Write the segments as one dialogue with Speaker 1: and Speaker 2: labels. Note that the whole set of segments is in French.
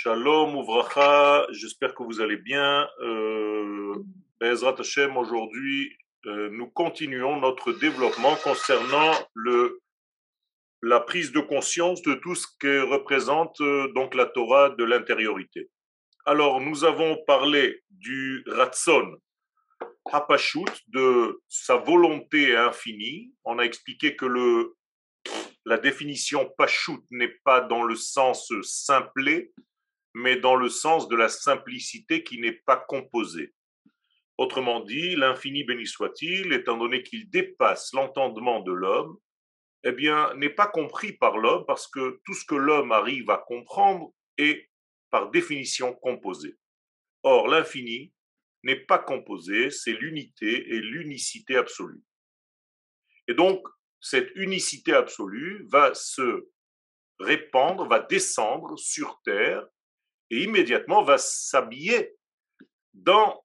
Speaker 1: Shalom Ouvracha, j'espère que vous allez bien. Euh, Bezrat Hashem, aujourd'hui, euh, nous continuons notre développement concernant le, la prise de conscience de tout ce que représente euh, donc la Torah de l'intériorité. Alors, nous avons parlé du Ratson, Hapashut, de sa volonté infinie. On a expliqué que le, la définition Pashut n'est pas dans le sens simplé, mais dans le sens de la simplicité qui n'est pas composée. Autrement dit, l'infini béni soit-il, étant donné qu'il dépasse l'entendement de l'homme, eh bien, n'est pas compris par l'homme parce que tout ce que l'homme arrive à comprendre est par définition composé. Or, l'infini n'est pas composé, c'est l'unité et l'unicité absolue. Et donc, cette unicité absolue va se répandre, va descendre sur Terre et immédiatement va s'habiller dans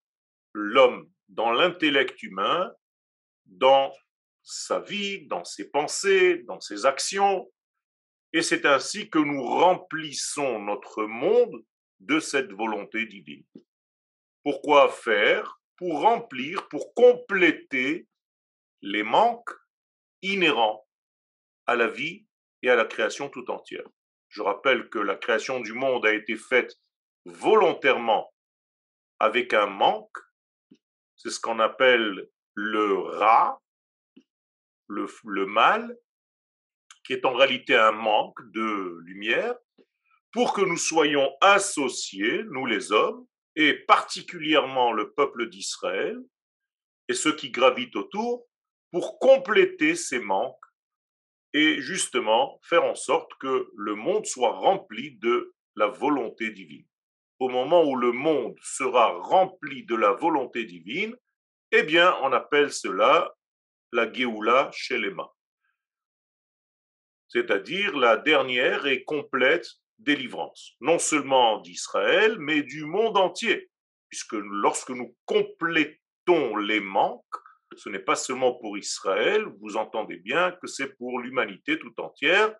Speaker 1: l'homme, dans l'intellect humain, dans sa vie, dans ses pensées, dans ses actions. Et c'est ainsi que nous remplissons notre monde de cette volonté divine. Pourquoi faire? Pour remplir, pour compléter les manques inhérents à la vie et à la création tout entière. Je rappelle que la création du monde a été faite volontairement avec un manque. C'est ce qu'on appelle le rat, le, mal, qui est en réalité un manque de lumière, pour que nous soyons associés, nous les hommes, et particulièrement le peuple d'Israël, et ceux qui gravitent autour, pour compléter ces manques et justement faire en sorte que le monde soit rempli de la volonté divine. Au moment où le monde sera rempli de la volonté divine, eh bien, on appelle cela la Géoula Shelema, c'est-à-dire la dernière et complète délivrance, non seulement d'Israël, mais du monde entier, puisque lorsque nous complétons les manques, ce n'est pas seulement pour Israël, vous entendez bien que c'est pour l'humanité tout entière,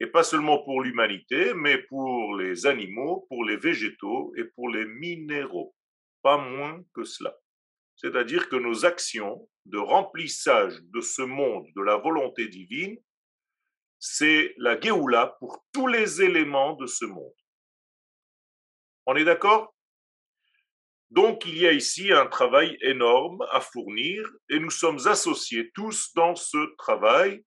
Speaker 1: et pas seulement pour l'humanité, mais pour les animaux, pour les végétaux et pour les minéraux. Pas moins que cela. C'est-à-dire que nos actions de remplissage de ce monde de la volonté divine, c'est la Géoula pour tous les éléments de ce monde. On est d'accord? Donc il y a ici un travail énorme à fournir et nous sommes associés tous dans ce travail.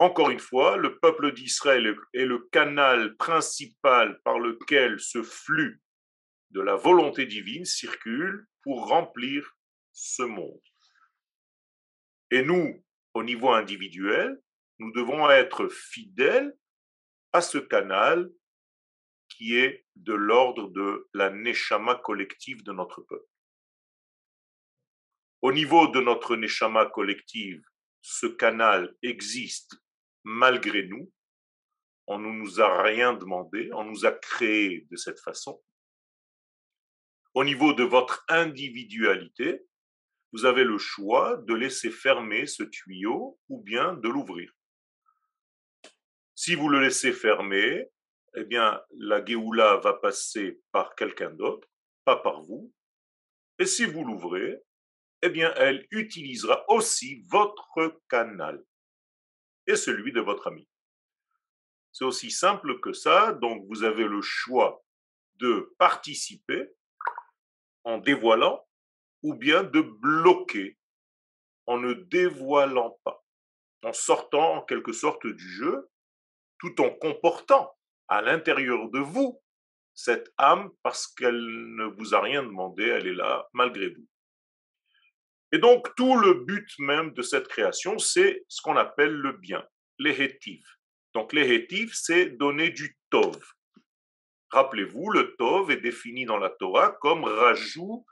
Speaker 1: Encore une fois, le peuple d'Israël est le canal principal par lequel ce flux de la volonté divine circule pour remplir ce monde. Et nous, au niveau individuel, nous devons être fidèles à ce canal est de l'ordre de la neshama collective de notre peuple. Au niveau de notre neshama collective, ce canal existe malgré nous. On ne nous a rien demandé, on nous a créé de cette façon. Au niveau de votre individualité, vous avez le choix de laisser fermer ce tuyau ou bien de l'ouvrir. Si vous le laissez fermer, eh bien, la Géoula va passer par quelqu'un d'autre, pas par vous. Et si vous l'ouvrez, eh bien, elle utilisera aussi votre canal et celui de votre ami. C'est aussi simple que ça. Donc, vous avez le choix de participer en dévoilant ou bien de bloquer en ne dévoilant pas, en sortant en quelque sorte du jeu, tout en comportant à l'intérieur de vous cette âme parce qu'elle ne vous a rien demandé, elle est là malgré vous. Et donc tout le but même de cette création, c'est ce qu'on appelle le bien, l'hétif. Donc l'hétif, c'est donner du tov. Rappelez-vous, le tov est défini dans la Torah comme rajout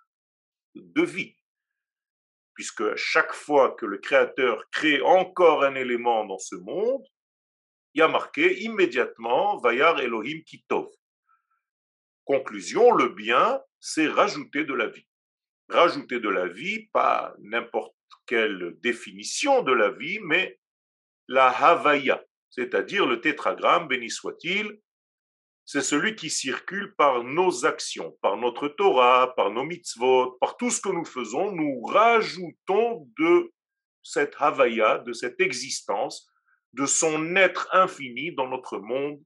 Speaker 1: de vie. Puisque chaque fois que le Créateur crée encore un élément dans ce monde, il y a marqué immédiatement Vayar Elohim Kitov. Conclusion, le bien, c'est rajouter de la vie. Rajouter de la vie, pas n'importe quelle définition de la vie, mais la Havaya, c'est-à-dire le tétragramme, béni soit-il, c'est celui qui circule par nos actions, par notre Torah, par nos mitzvot, par tout ce que nous faisons, nous rajoutons de cette Havaya, de cette existence, de son être infini dans notre monde.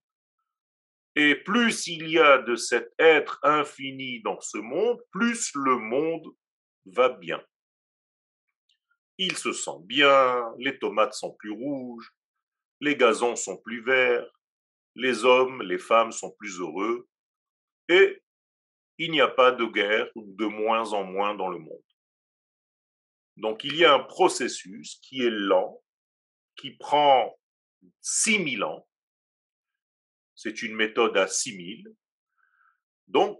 Speaker 1: Et plus il y a de cet être infini dans ce monde, plus le monde va bien. Il se sent bien, les tomates sont plus rouges, les gazons sont plus verts, les hommes, les femmes sont plus heureux, et il n'y a pas de guerre de moins en moins dans le monde. Donc il y a un processus qui est lent, qui prend 6000 ans. C'est une méthode à 6000. Donc,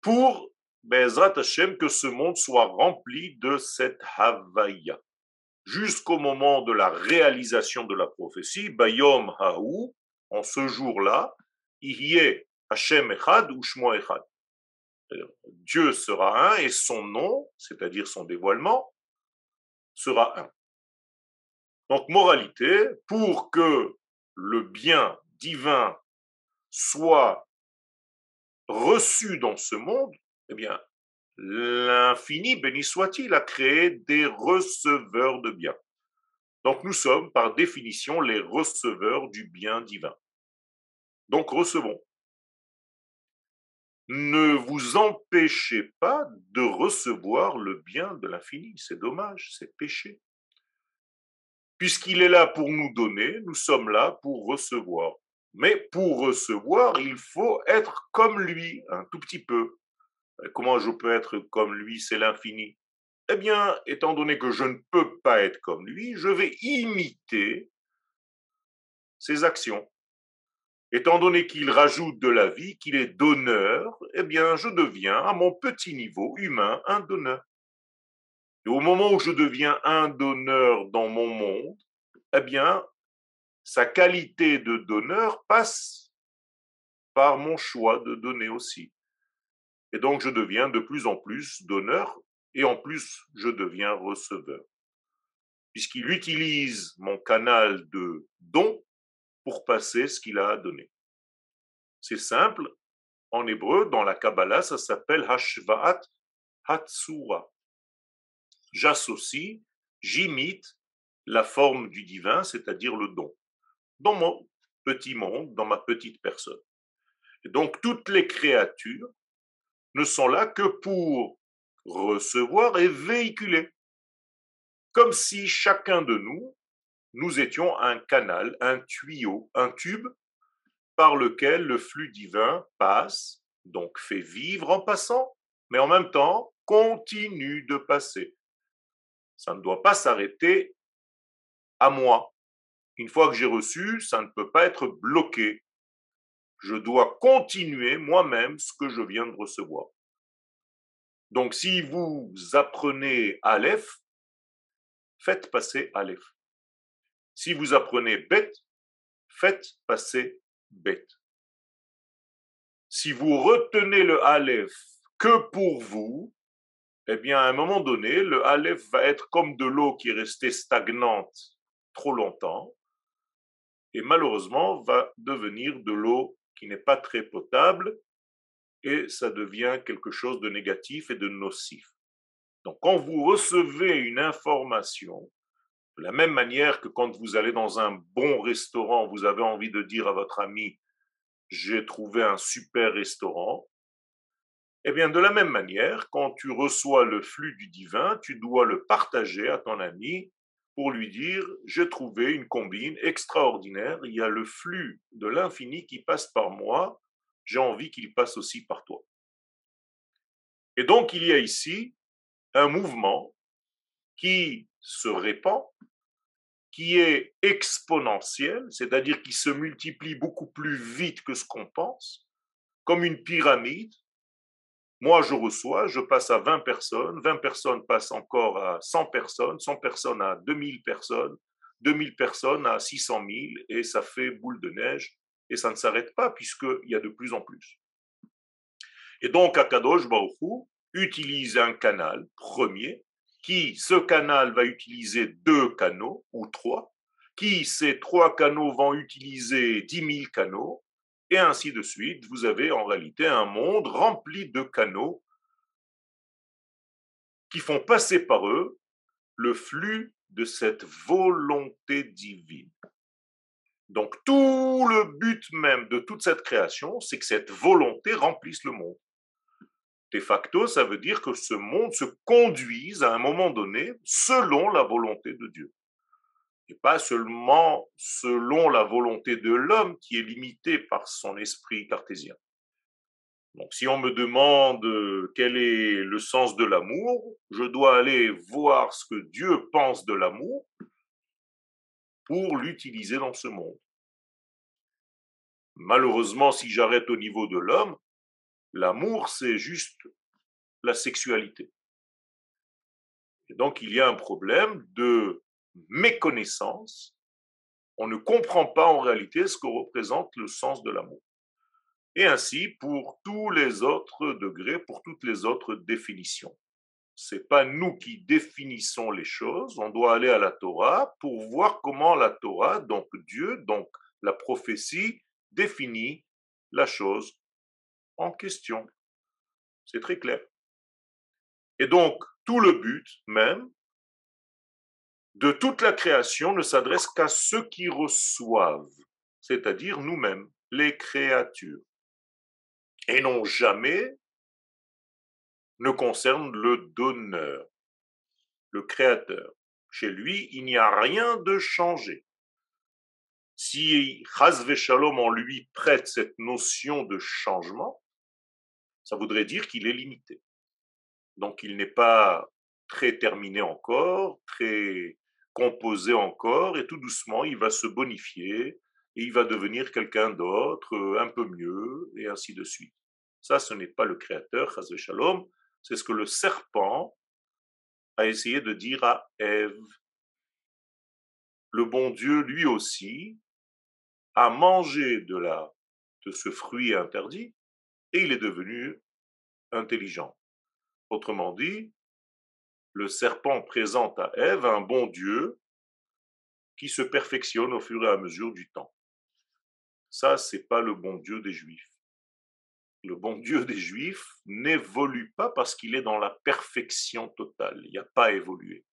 Speaker 1: pour Bezrat Hashem, que ce monde soit rempli de cette Havaya. Jusqu'au moment de la réalisation de la prophétie, Bayom Haou, en ce jour-là, est Hashem Echad ou Shmo Echad. Dieu sera un et son nom, c'est-à-dire son dévoilement, sera un. Donc, moralité, pour que le bien divin soit reçu dans ce monde, eh bien, l'infini, béni soit-il, a créé des receveurs de bien. Donc, nous sommes, par définition, les receveurs du bien divin. Donc, recevons ne vous empêchez pas de recevoir le bien de l'infini. C'est dommage, c'est péché. Puisqu'il est là pour nous donner, nous sommes là pour recevoir. Mais pour recevoir, il faut être comme lui, un tout petit peu. Comment je peux être comme lui C'est l'infini. Eh bien, étant donné que je ne peux pas être comme lui, je vais imiter ses actions. Étant donné qu'il rajoute de la vie, qu'il est donneur, eh bien, je deviens, à mon petit niveau humain, un donneur. Et au moment où je deviens un donneur dans mon monde, eh bien, sa qualité de donneur passe par mon choix de donner aussi. Et donc, je deviens de plus en plus donneur et en plus, je deviens receveur. Puisqu'il utilise mon canal de don pour passer ce qu'il a à donner. C'est simple. En hébreu, dans la Kabbalah, ça s'appelle Hashvaat Hatsura. J'associe, j'imite la forme du divin, c'est-à-dire le don, dans mon petit monde, dans ma petite personne. Et donc, toutes les créatures ne sont là que pour recevoir et véhiculer. Comme si chacun de nous nous étions un canal, un tuyau, un tube par lequel le flux divin passe, donc fait vivre en passant, mais en même temps continue de passer. Ça ne doit pas s'arrêter à moi. Une fois que j'ai reçu, ça ne peut pas être bloqué. Je dois continuer moi-même ce que je viens de recevoir. Donc si vous apprenez Aleph, faites passer Aleph. Si vous apprenez bête, faites passer bête. Si vous retenez le Aleph que pour vous, eh bien, à un moment donné, le Aleph va être comme de l'eau qui est restée stagnante trop longtemps et malheureusement va devenir de l'eau qui n'est pas très potable et ça devient quelque chose de négatif et de nocif. Donc, quand vous recevez une information, de la même manière que quand vous allez dans un bon restaurant, vous avez envie de dire à votre ami, j'ai trouvé un super restaurant. Eh bien, de la même manière, quand tu reçois le flux du divin, tu dois le partager à ton ami pour lui dire, j'ai trouvé une combine extraordinaire, il y a le flux de l'infini qui passe par moi, j'ai envie qu'il passe aussi par toi. Et donc, il y a ici un mouvement qui se répand, qui est exponentiel, c'est-à-dire qui se multiplie beaucoup plus vite que ce qu'on pense, comme une pyramide. Moi, je reçois, je passe à 20 personnes, 20 personnes passent encore à 100 personnes, 100 personnes à 2000 personnes, 2000 personnes à 600 000, et ça fait boule de neige, et ça ne s'arrête pas puisqu'il y a de plus en plus. Et donc, Akadosh Baruch utilise un canal premier qui, ce canal va utiliser deux canaux ou trois, qui, ces trois canaux vont utiliser dix mille canaux, Et ainsi de suite, vous avez en réalité un monde rempli de canaux qui font passer par eux le flux de cette volonté divine. Donc tout le but même de toute cette création, c'est que cette volonté remplisse le monde. De facto, ça veut dire que ce monde se conduise à un moment donné selon la volonté de Dieu. Et pas seulement selon la volonté de l'homme qui est limitée par son esprit cartésien. Donc si on me demande euh, quel est le sens de l'amour, je dois aller voir ce que Dieu pense de l'amour pour l'utiliser dans ce monde. Malheureusement, si j'arrête au niveau de l'homme, l'amour, c'est juste la sexualité. Et donc, il y a un problème de méconnaissance. On ne comprend pas en réalité ce que représente le sens de l'amour. Et ainsi pour tous les autres degrés, pour toutes les autres définitions. C'est pas nous qui définissons les choses, on doit aller à la Torah pour voir comment la Torah, donc Dieu, donc la prophétie, définit la chose en question. C'est très clair. Et donc, tout le but même de toute la création ne s'adresse qu'à ceux qui reçoivent, c'est-à-dire nous-mêmes, les créatures, et non jamais ne concerne le donneur, le créateur. Chez lui, il n'y a rien de changé. Si Chazve Shalom en lui prête cette notion de changement, ça voudrait dire qu'il est limité. Donc il n'est pas très terminé encore, très composé encore, et tout doucement, il va se bonifier, et il va devenir quelqu'un d'autre, un peu mieux, et ainsi de suite. Ça, ce n'est pas le Créateur, Chazve Shalom, c'est ce que le serpent a essayé de dire à Ève. Le bon Dieu, lui aussi, a mangé de, la, de ce fruit interdit et il est devenu intelligent. Autrement dit, le serpent présente à Ève un bon Dieu qui se perfectionne au fur et à mesure du temps. Ça, c'est pas le bon Dieu des Juifs. Le bon Dieu des Juifs n'évolue pas parce qu'il est dans la perfection totale. Il n'y a pas évolué.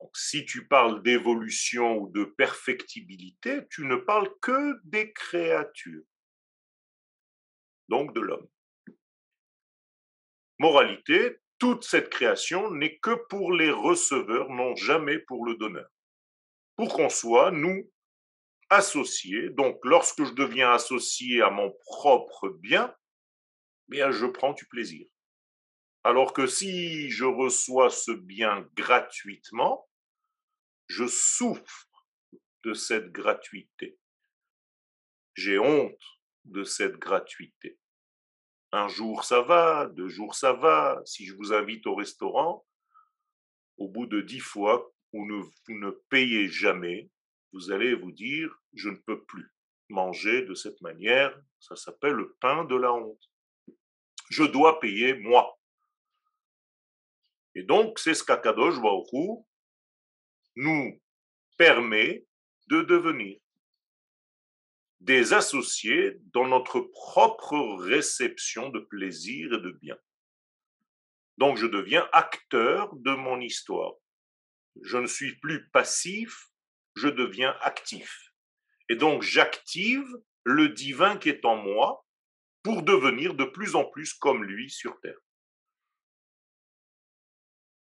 Speaker 1: Donc, si tu parles d'évolution ou de perfectibilité, tu ne parles que des créatures, donc de l'homme. Moralité, toute cette création n'est que pour les receveurs, non jamais pour le donneur. Pour qu'on soit, nous, associés, donc lorsque je deviens associé à mon propre bien, bien je prends du plaisir. Alors que si je reçois ce bien gratuitement, je souffre de cette gratuité. J'ai honte de cette gratuité. Un jour ça va, deux jours ça va. Si je vous invite au restaurant, au bout de dix fois où vous ne payez jamais, vous allez vous dire, je ne peux plus manger de cette manière. Ça s'appelle le pain de la honte. Je dois payer moi. Et donc, c'est ce qu'Akadosh Baruch nous permet de devenir des associés dans notre propre réception de plaisir et de bien. Donc je deviens acteur de mon histoire. Je ne suis plus passif, je deviens actif. Et donc j'active le divin qui est en moi pour devenir de plus en plus comme lui sur Terre.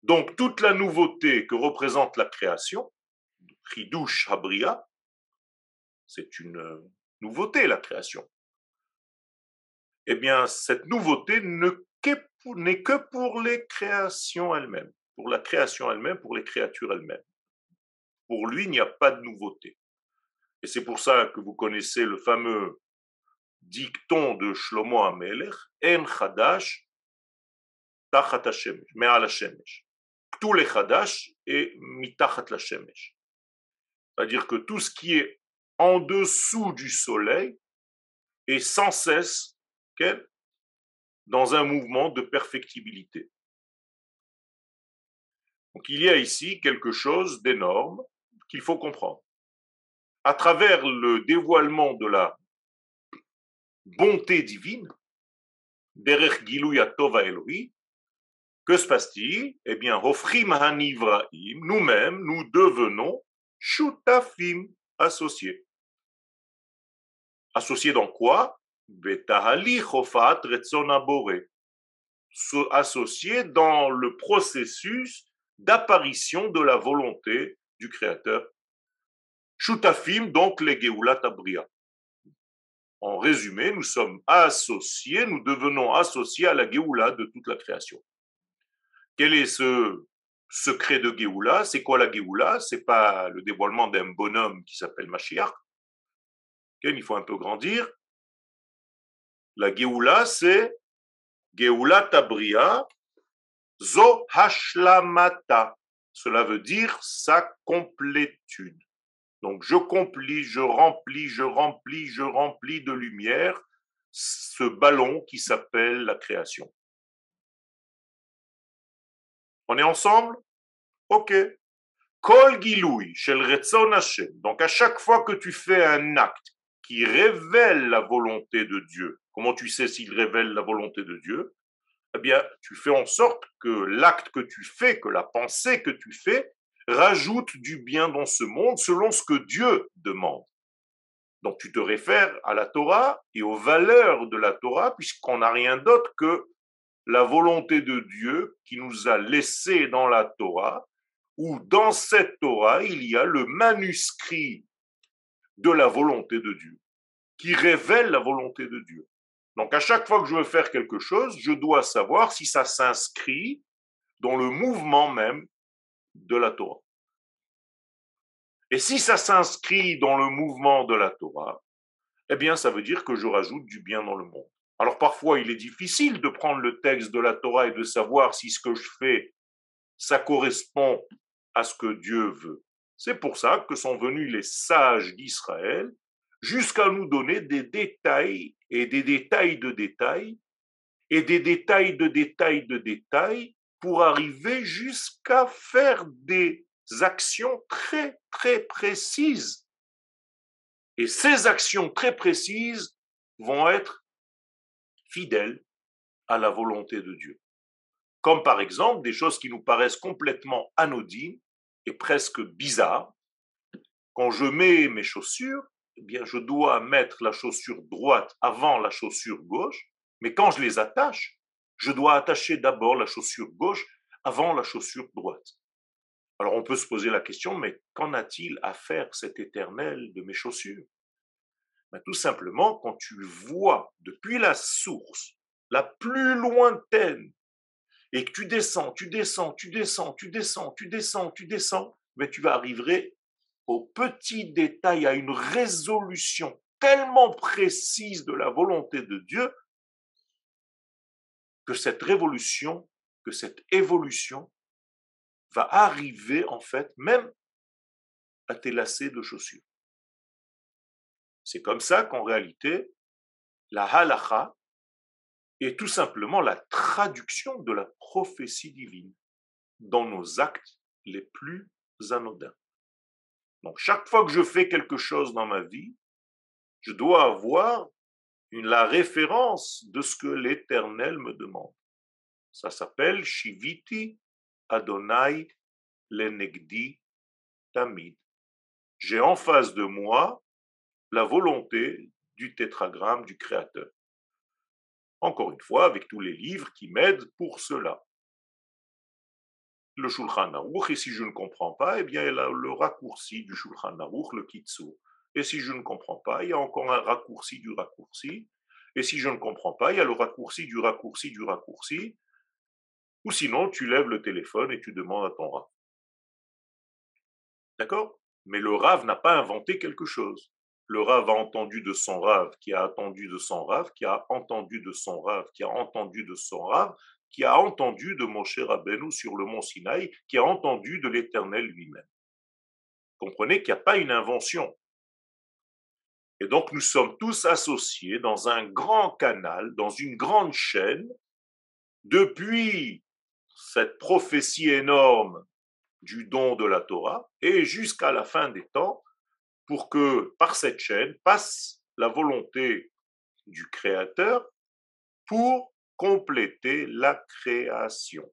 Speaker 1: Donc toute la nouveauté que représente la création, Chidush Habria, c'est une euh, nouveauté la création. Eh bien, cette nouveauté n'est que pour les créations elles-mêmes, pour la création elle-même, pour les créatures elles-mêmes. Pour lui, il n'y a pas de nouveauté. Et c'est pour ça que vous connaissez le fameux dicton de Shlomo Amelech, En Chadash Tachat Me'al tous les Chadash et Mitachat Shemesh. C'est-à-dire que tout ce qui est en dessous du soleil est sans cesse dans un mouvement de perfectibilité. Donc il y a ici quelque chose d'énorme qu'il faut comprendre. À travers le dévoilement de la bonté divine, derech Tova Elohi, que se passe-t-il? Eh bien, Hofrim Hanivraim, nous-mêmes, nous devenons Shutafim, associés. Associés dans quoi? Associés dans le processus d'apparition de la volonté du Créateur. Shutafim, donc les Geulat Abria. En résumé, nous sommes associés, nous devenons associés à la Géoula de toute la création. Quel est ce secret de Géoula? C'est quoi la Géoula? C'est pas le dévoilement d'un bonhomme qui s'appelle Mashiach. Il faut un peu grandir. La Géoula, c'est Géoula Tabria, Zo Hashlamata. Cela veut dire sa complétude. Donc je complis, je remplis, je remplis, je remplis de lumière ce ballon qui s'appelle la création. On est ensemble? Ok. Kol shel Donc à chaque fois que tu fais un acte qui révèle la volonté de Dieu, comment tu sais s'il révèle la volonté de Dieu? Eh bien, tu fais en sorte que l'acte que tu fais, que la pensée que tu fais, rajoute du bien dans ce monde selon ce que Dieu demande. Donc tu te réfères à la Torah et aux valeurs de la Torah, puisqu'on n'a rien d'autre que la volonté de Dieu qui nous a laissé dans la Torah, où dans cette Torah, il y a le manuscrit de la volonté de Dieu, qui révèle la volonté de Dieu. Donc à chaque fois que je veux faire quelque chose, je dois savoir si ça s'inscrit dans le mouvement même de la Torah. Et si ça s'inscrit dans le mouvement de la Torah, eh bien ça veut dire que je rajoute du bien dans le monde. Alors parfois, il est difficile de prendre le texte de la Torah et de savoir si ce que je fais, ça correspond à ce que Dieu veut. C'est pour ça que sont venus les sages d'Israël jusqu'à nous donner des détails et des détails de détails et des détails de détails de détails pour arriver jusqu'à faire des actions très très précises. Et ces actions très précises vont être fidèle à la volonté de Dieu. Comme par exemple des choses qui nous paraissent complètement anodines et presque bizarres. Quand je mets mes chaussures, eh bien, je dois mettre la chaussure droite avant la chaussure gauche, mais quand je les attache, je dois attacher d'abord la chaussure gauche avant la chaussure droite. Alors on peut se poser la question, mais qu'en a-t-il à faire cet éternel de mes chaussures? Ben, tout simplement, quand tu vois depuis la source la plus lointaine et que tu descends, tu descends, tu descends, tu descends, tu descends, tu descends, mais tu vas arriver au petit détail, à une résolution tellement précise de la volonté de Dieu que cette révolution, que cette évolution va arriver en fait même à tes lacets de chaussures. C'est comme ça qu'en réalité, la halacha est tout simplement la traduction de la prophétie divine dans nos actes les plus anodins. Donc chaque fois que je fais quelque chose dans ma vie, je dois avoir la référence de ce que l'Éternel me demande. Ça s'appelle Shiviti Adonai Lenegdi Tamid. J'ai en face de moi la volonté du tétragramme du Créateur. Encore une fois, avec tous les livres qui m'aident pour cela. Le Shulchan Aruch, et si je ne comprends pas, eh bien, il a le raccourci du Shulchan Aruch, le Kitsu. Et si je ne comprends pas, il y a encore un raccourci du raccourci. Et si je ne comprends pas, il y a le raccourci du raccourci du raccourci. Ou sinon, tu lèves le téléphone et tu demandes à ton Rav. D'accord? Mais le Rav n'a pas inventé quelque chose le Rav a entendu de son Rav, qui a entendu de son Rav, qui a entendu de son Rav, qui a entendu de son Rav, qui a entendu de Moshe Rabbeinu sur le mont Sinaï, qui a entendu de l'Éternel lui-même. Comprenez qu'il n'y a pas une invention. Et donc nous sommes tous associés dans un grand canal, dans une grande chaîne, depuis cette prophétie énorme du don de la Torah et jusqu'à la fin des temps, pour que par cette chaîne passe la volonté du Créateur pour compléter la création.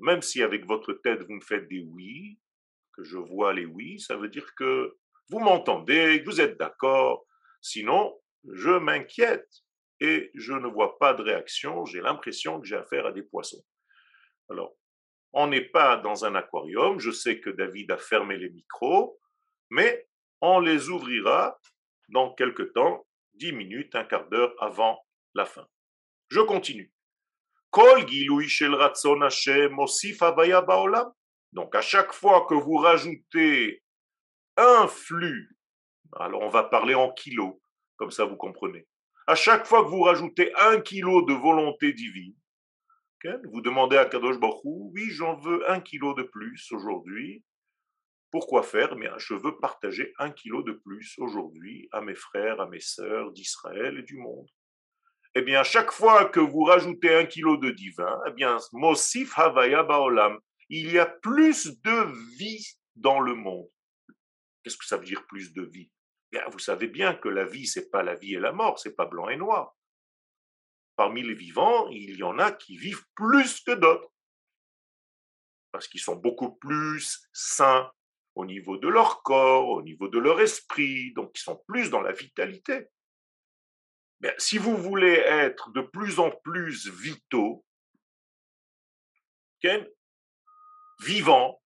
Speaker 1: même si avec votre tête vous me faites des oui, que je vois les oui, ça veut dire que vous m'entendez, que vous êtes d'accord. Sinon, je m'inquiète et je ne vois pas de réaction. J'ai l'impression que j'ai affaire à des poissons. Alors, on n'est pas dans un aquarium. Je sais que David a fermé les micros, mais on les ouvrira dans quelque temps, dix minutes, un quart d'heure avant la fin. Je continue. Donc à chaque fois que vous rajoutez un flux, alors on va parler en kilos, comme ça vous comprenez. À chaque fois que vous rajoutez un kilo de volonté divine, vous demandez à Kadosh Baruch oui, j'en veux un kilo de plus aujourd'hui. Pourquoi faire? Mais Je veux partager un kilo de plus aujourd'hui à mes frères, à mes sœurs d'Israël et du monde. Eh bien, chaque fois que vous rajoutez un kilo de divin, eh bien, Mosif Havaya Baolam, il y a plus de vie dans le monde. Qu'est-ce que ça veut dire plus de vie? Bien, Vous savez bien que la vie, c'est pas la vie et la mort, c'est pas blanc et noir. Parmi les vivants, il y en a qui vivent plus que d'autres. Parce qu'ils sont beaucoup plus sains au niveau de leur corps, au niveau de leur esprit, donc ils sont plus dans la vitalité. Mais si vous voulez être de plus en plus vitaux, vivants,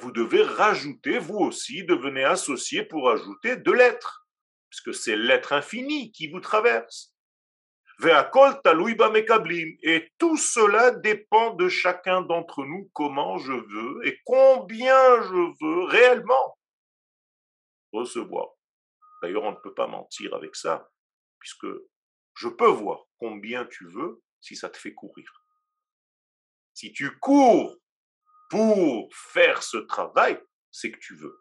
Speaker 1: vous devez rajouter, vous aussi, devenez associé pour ajouter de l'être, puisque c'est l'être infini qui vous traverse. Et tout cela dépend de chacun d'entre nous, comment je veux et combien je veux réellement recevoir. D'ailleurs, on ne peut pas mentir avec ça, puisque je peux voir combien tu veux si ça te fait courir. Si tu cours pour faire ce travail, c'est que tu veux.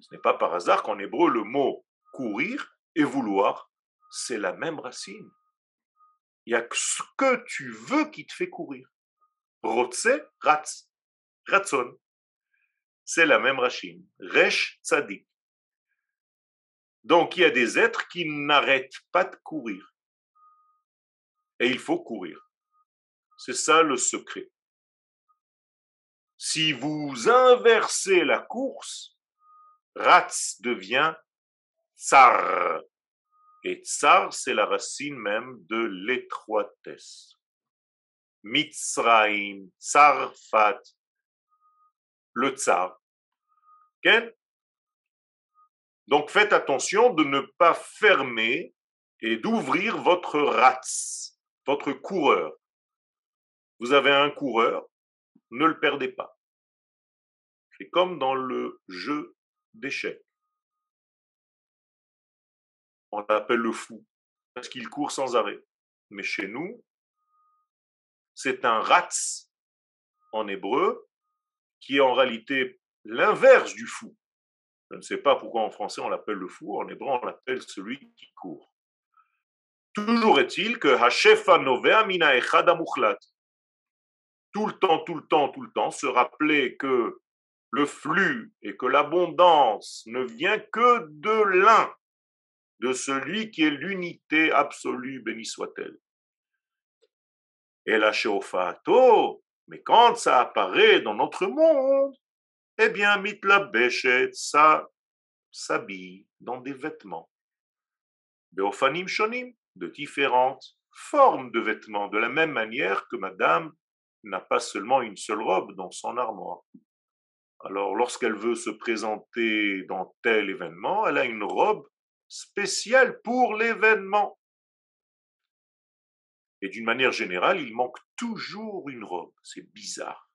Speaker 1: Ce n'est pas par hasard qu'en hébreu, le mot courir et vouloir, c'est la même racine. Il n'y a ce que tu veux qui te fait courir. Rotse, ratz, ratson. C'est la même racine. Resh, tzadik. Donc il y a des êtres qui n'arrêtent pas de courir. Et il faut courir. C'est ça le secret. Si vous inversez la course, Ratz devient Tsar. Et Tsar, c'est la racine même de l'étroitesse. Mitzraim, Tsarfat, le Tsar. Donc faites attention de ne pas fermer et d'ouvrir votre Ratz, votre coureur. Vous avez un coureur, ne le perdez pas. C'est comme dans le jeu d'échecs. On l'appelle le fou, parce qu'il court sans arrêt. Mais chez nous, c'est un ratz en hébreu, qui est en réalité l'inverse du fou. Je ne sais pas pourquoi en français on l'appelle le fou, en hébreu on l'appelle celui qui court. Toujours est-il que Hashefa Novea Mina Echad tout le temps, tout le temps, tout le temps, se rappeler que le flux et que l'abondance ne vient que de l'un, de celui qui est l'unité absolue, béni soit-elle. Et la Sheofato, mais quand ça apparaît dans notre monde, eh bien, mitla béchet, ça s'habille dans des vêtements. Beofanim shonim, de différentes formes de vêtements, de la même manière que madame n'a pas seulement une seule robe dans son armoire. Alors lorsqu'elle veut se présenter dans tel événement, elle a une robe spéciale pour l'événement. Et d'une manière générale, il manque toujours une robe. C'est bizarre.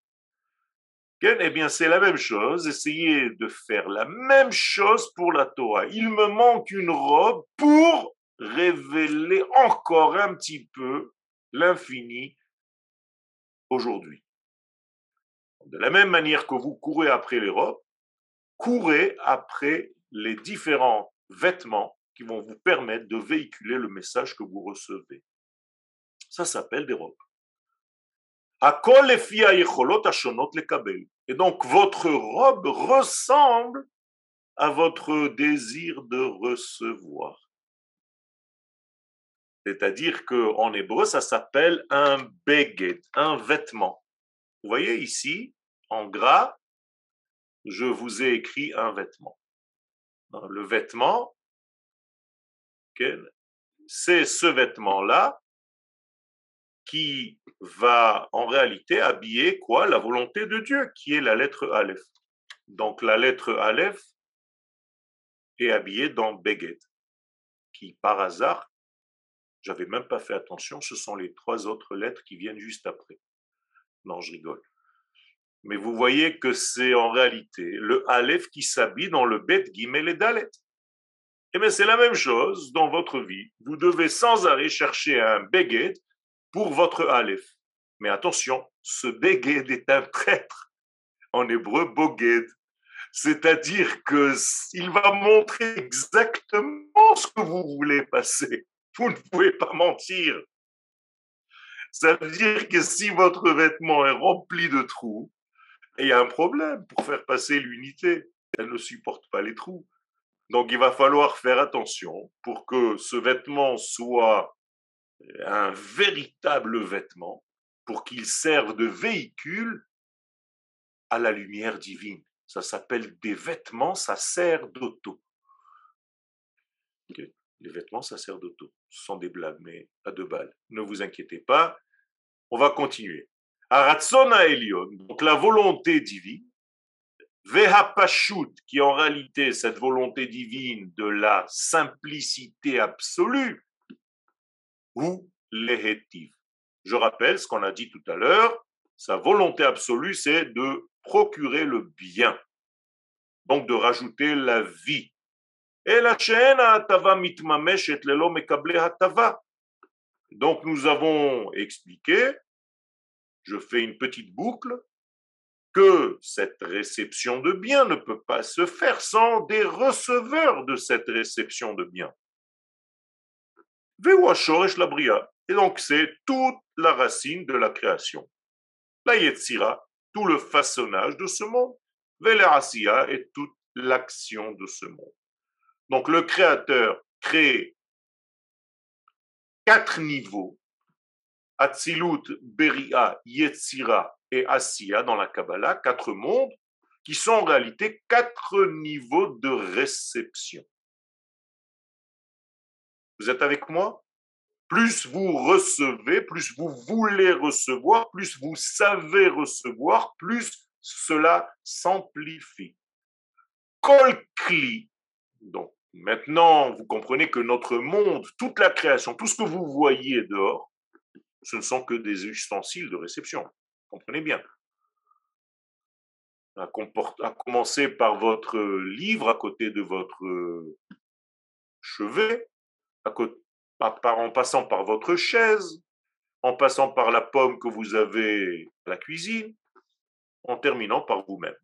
Speaker 1: Eh bien, c'est la même chose. Essayez de faire la même chose pour la Torah. Il me manque une robe pour révéler encore un petit peu l'infini aujourd'hui. De la même manière que vous courez après les robes, courez après les différents vêtements qui vont vous permettre de véhiculer le message que vous recevez. Ça s'appelle des robes. Et donc votre robe ressemble à votre désir de recevoir. C'est-à-dire qu'en hébreu, ça s'appelle un beged, un vêtement. Vous voyez ici, en gras, je vous ai écrit un vêtement. Le vêtement, c'est ce vêtement-là qui va en réalité habiller quoi? La volonté de Dieu, qui est la lettre Aleph. Donc la lettre Aleph est habillée dans Beged, qui par hasard, j'avais même pas fait attention, ce sont les trois autres lettres qui viennent juste après. Non, je rigole. Mais vous voyez que c'est en réalité le Aleph qui s'habille dans le Bet Gimel et Dalet. Eh bien, c'est la même chose dans votre vie. Vous devez sans arrêt chercher un Beged pour votre Aleph. Mais attention, ce Beged est un traître. En hébreu, Boged. C'est-à-dire que il va montrer exactement ce que vous voulez passer. Vous ne pouvez pas mentir. Ça veut dire que si votre vêtement est rempli de trous, il y a un problème pour faire passer l'unité. Elle ne supporte pas les trous. Donc il va falloir faire attention pour que ce vêtement soit un véritable vêtement, pour qu'il serve de véhicule à la lumière divine. Ça s'appelle des vêtements, ça sert d'auto. Les vêtements, ça sert d'auto. Ce sont des blagues, mais à deux balles. Ne vous inquiétez pas. On va continuer. Donc la volonté divine, Vehapashut, qui en réalité cette volonté divine de la simplicité absolue, ou Lehetiv. Je rappelle ce qu'on a dit tout à l'heure, sa volonté absolue, c'est de procurer le bien, donc de rajouter la vie. Et la Donc nous avons expliqué, je fais une petite boucle, que cette réception de bien ne peut pas se faire sans des receveurs de cette réception de bien. la bria. Et donc c'est toute la racine de la création. La Yetzira, tout le façonnage de ce monde. Velerasia est toute l'action de ce monde. Donc le Créateur crée quatre niveaux. Atzilut, Beria, Yetzira et Asiya dans la Kabbalah, quatre mondes, qui sont en réalité quatre niveaux de réception. Vous êtes avec moi? Plus vous recevez, plus vous voulez recevoir, plus vous savez recevoir, plus cela s'amplifie. Kolkli, donc Maintenant, vous comprenez que notre monde, toute la création, tout ce que vous voyez dehors, ce ne sont que des ustensiles de réception. Comprenez bien. À, commencer par votre livre à côté de votre chevet, en passant par votre chaise, en passant par la pomme que vous avez à la cuisine, en terminant par vous-même.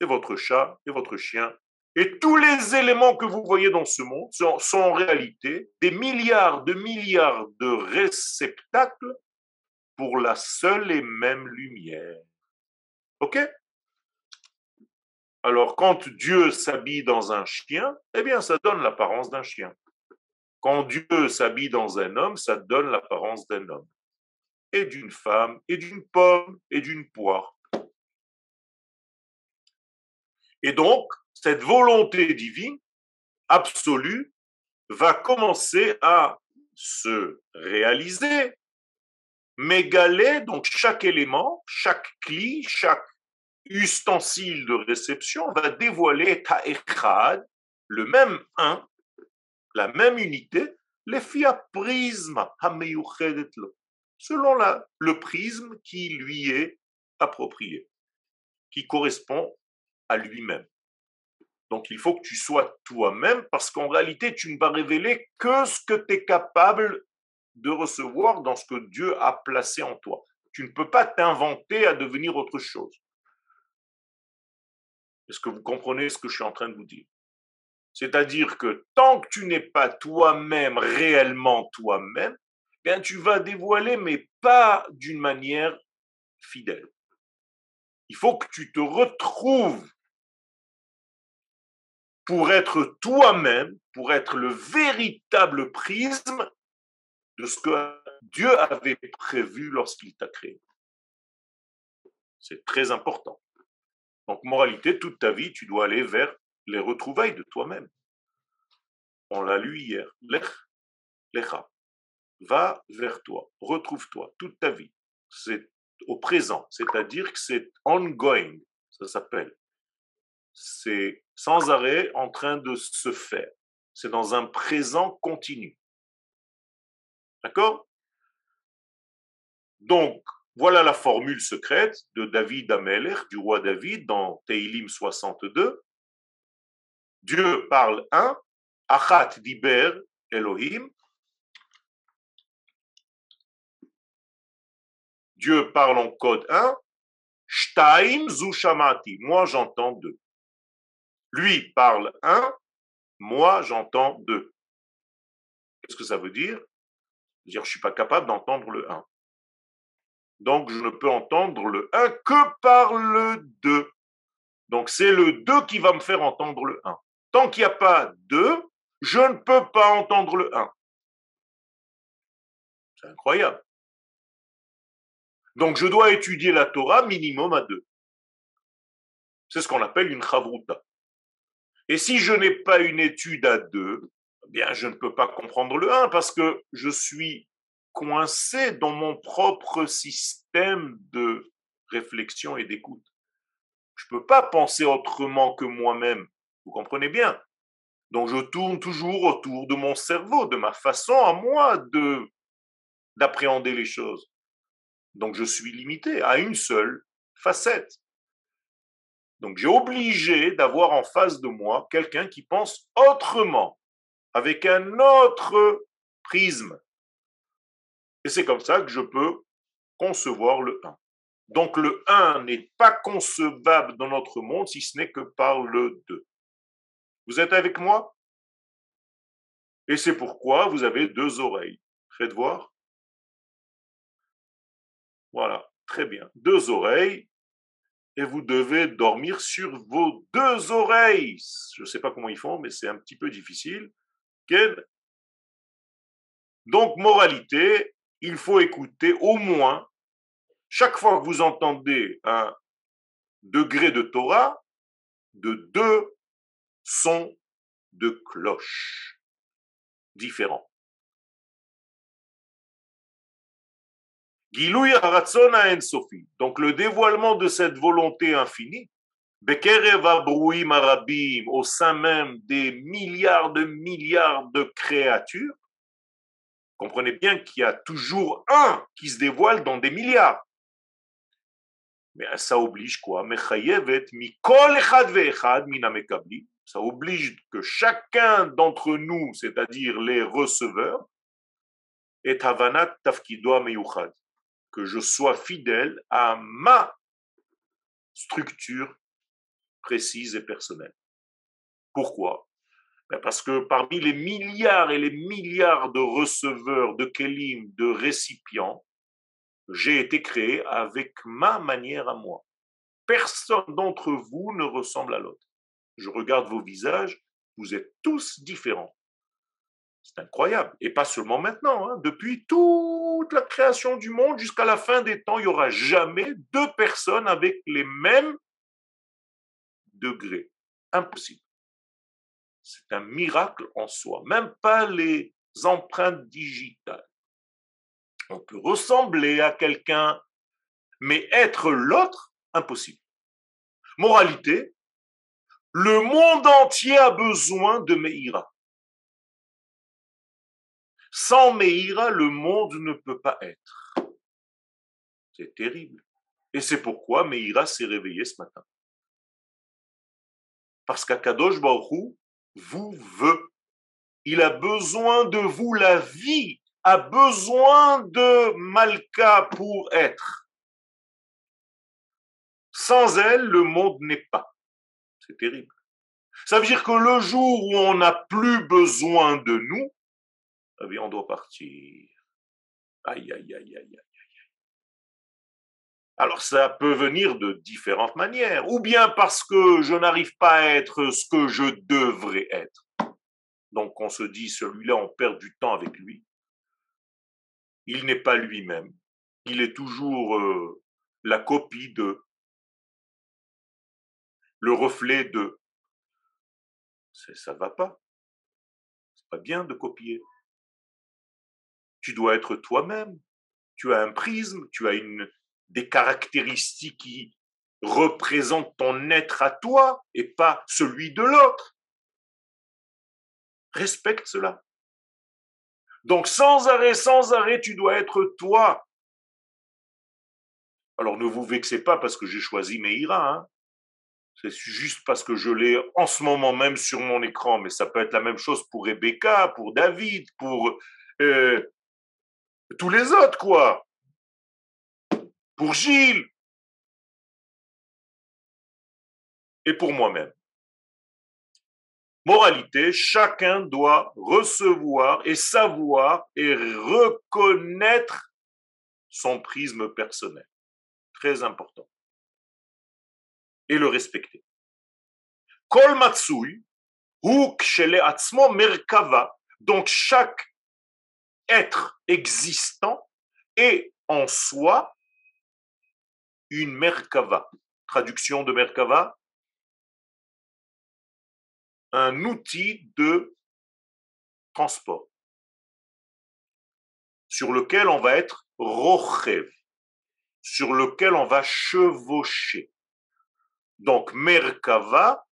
Speaker 1: Et votre chat, et votre chien, et tous les éléments que vous voyez dans ce monde sont, en réalité des milliards de milliards de réceptacles pour la seule et même lumière. OK? Alors, quand Dieu s'habille dans un chien, eh bien, ça donne l'apparence d'un chien. Quand Dieu s'habille dans un homme, ça donne l'apparence d'un homme. Et d'une femme, et d'une pomme, et d'une poire. Et donc, cette volonté divine absolue va commencer à se réaliser, mégaler, donc chaque élément, chaque cli, chaque ustensile de réception va dévoiler ta'echad, le même un, la même unité, les fia prisme selon le prisme qui lui est approprié, qui correspond à lui-même. Donc il faut que tu sois toi-même parce qu'en réalité, tu ne vas révéler que ce que tu es capable de recevoir dans ce que Dieu a placé en toi. Tu ne peux pas t'inventer à devenir autre chose. Est-ce que vous comprenez ce que je suis en train de vous dire? C'est-à-dire que tant que tu n'es pas toi-même, réellement toi-même, eh bien tu vas dévoiler, mais pas d'une manière fidèle. Il faut que tu te retrouves pour être toi-même, pour être le véritable prisme de ce que Dieu avait prévu lorsqu'il t'a créé. C'est très important. Donc, moralité, toute ta vie, tu dois aller vers les retrouvailles de toi-même. On l'a lu hier. Lech, lecha. Va vers toi, retrouve-toi toute ta vie. C'est au présent, c'est-à-dire que c'est ongoing, ça s'appelle. C'est sans arrêt en train de se faire. C'est dans un présent continu. D'accord? Donc, voilà la formule secrète de David Ameler, du roi David, dans Teilim 62. Dieu parle un, Achat diber Elohim. Dieu parle en code 1, Shtaim Zushamati. Moi, j'entends deux. Lui parle un, moi, j'entends deux. Qu'est-ce que ça veut dire? Dire je ne suis pas capable d'entendre le 1. Donc, je ne peux entendre le 1 que par le 2. Donc, c'est le 2 qui va me faire entendre le 1. Tant qu'il n'y a pas 2, je ne peux pas entendre le 1. C'est incroyable. Donc, je dois étudier la Torah minimum à 2. C'est ce qu'on appelle une chavruta. Et si je n'ai pas une étude à 2, bien, je ne peux pas comprendre le 1 parce que je suis coincé dans mon propre système de réflexion et d'écoute. Je ne peux pas penser autrement que moi-même. Vous comprenez bien? Donc je tourne toujours autour de mon cerveau, de ma façon à moi de d'appréhender les choses. Donc je suis limité à une seule facette. Donc j'ai obligé d'avoir en face de moi quelqu'un qui pense autrement avec un autre prisme. Et c'est comme ça que je peux concevoir le 1. Donc le 1 n'est pas concevable dans notre monde si ce n'est que par le 2. Vous êtes avec moi? Et c'est pourquoi vous avez deux oreilles. Faites voir. Voilà, très bien. Deux oreilles. Et vous devez dormir sur vos deux oreilles. Je ne sais pas comment ils font, mais c'est un petit peu difficile. Donc, moralité, il faut écouter au moins, chaque fois que vous entendez un degré de Torah, de deux sons de cloche différents. Donc le dévoilement de cette volonté infinie au sein même des milliards de milliards de créatures, comprenez bien qu'il y a toujours un qui se dévoile dans des milliards. Mais ça oblige quoi? Ça oblige que chacun d'entre nous, c'est-à-dire les receveurs, est havanat tafkido que je sois fidèle à ma structure précise et personnelle. Pourquoi? Ben, Parce que parmi les milliards et les milliards de receveurs, de kelim, de récipients, j'ai été créé avec ma manière à moi. Personne d'entre vous ne ressemble à l'autre. Je regarde vos visages, vous êtes tous différents. C'est incroyable. Et pas seulement maintenant. Hein. Depuis toute la création du monde jusqu'à la fin des temps, il n'y aura jamais deux personnes avec les mêmes degrés. Impossible. C'est un miracle en soi. Même pas les empreintes digitales. On peut ressembler à quelqu'un, mais être l'autre, impossible. Moralité, le monde entier a besoin de Meïra. Sans Meïra, le monde ne peut pas être. C'est terrible. Et c'est pourquoi Meïra s'est réveillé ce matin. Parce qu'Akadosh Baruch vous veut. Il a besoin de vous. La vie a besoin de Malka pour être. Sans elle, le monde n'est pas. C'est terrible. Ça veut dire que le jour où on n'a plus besoin de nous, eh on doit partir. Aïe, aïe, aïe, aïe, aïe. Alors ça peut venir de différentes manières, ou bien parce que je n'arrive pas à être ce que je devrais être. Donc on se dit, celui-là, on perd du temps avec lui. il n'est pas lui-même. Il est toujours euh, la copie de, le reflet de. Ça va pas. C'est pas bien de copier. Tu dois être toi-même. Tu as un prisme, tu as une, des caractéristiques qui représentent ton être à toi et pas celui de l'autre. Respecte cela. Donc sans arrêt, sans arrêt, tu dois être toi. Alors ne vous vexez pas parce que j'ai choisi Meïra. Hein. C'est juste parce que je l'ai en ce moment même sur mon écran, mais ça peut être la même chose pour Rebecca, pour David, pour euh, tous les autres, quoi. Pour Gilles. Et pour moi-même. Moralité, chacun doit recevoir et savoir et reconnaître son prisme personnel. Très important. Et le respecter. Kol matsui, merkava. Donc chaque être existant est en soi une merkava. Traduction de merkava, un outil de transport sur lequel on va être rochev, sur lequel on va chevaucher. Donc, Merkava,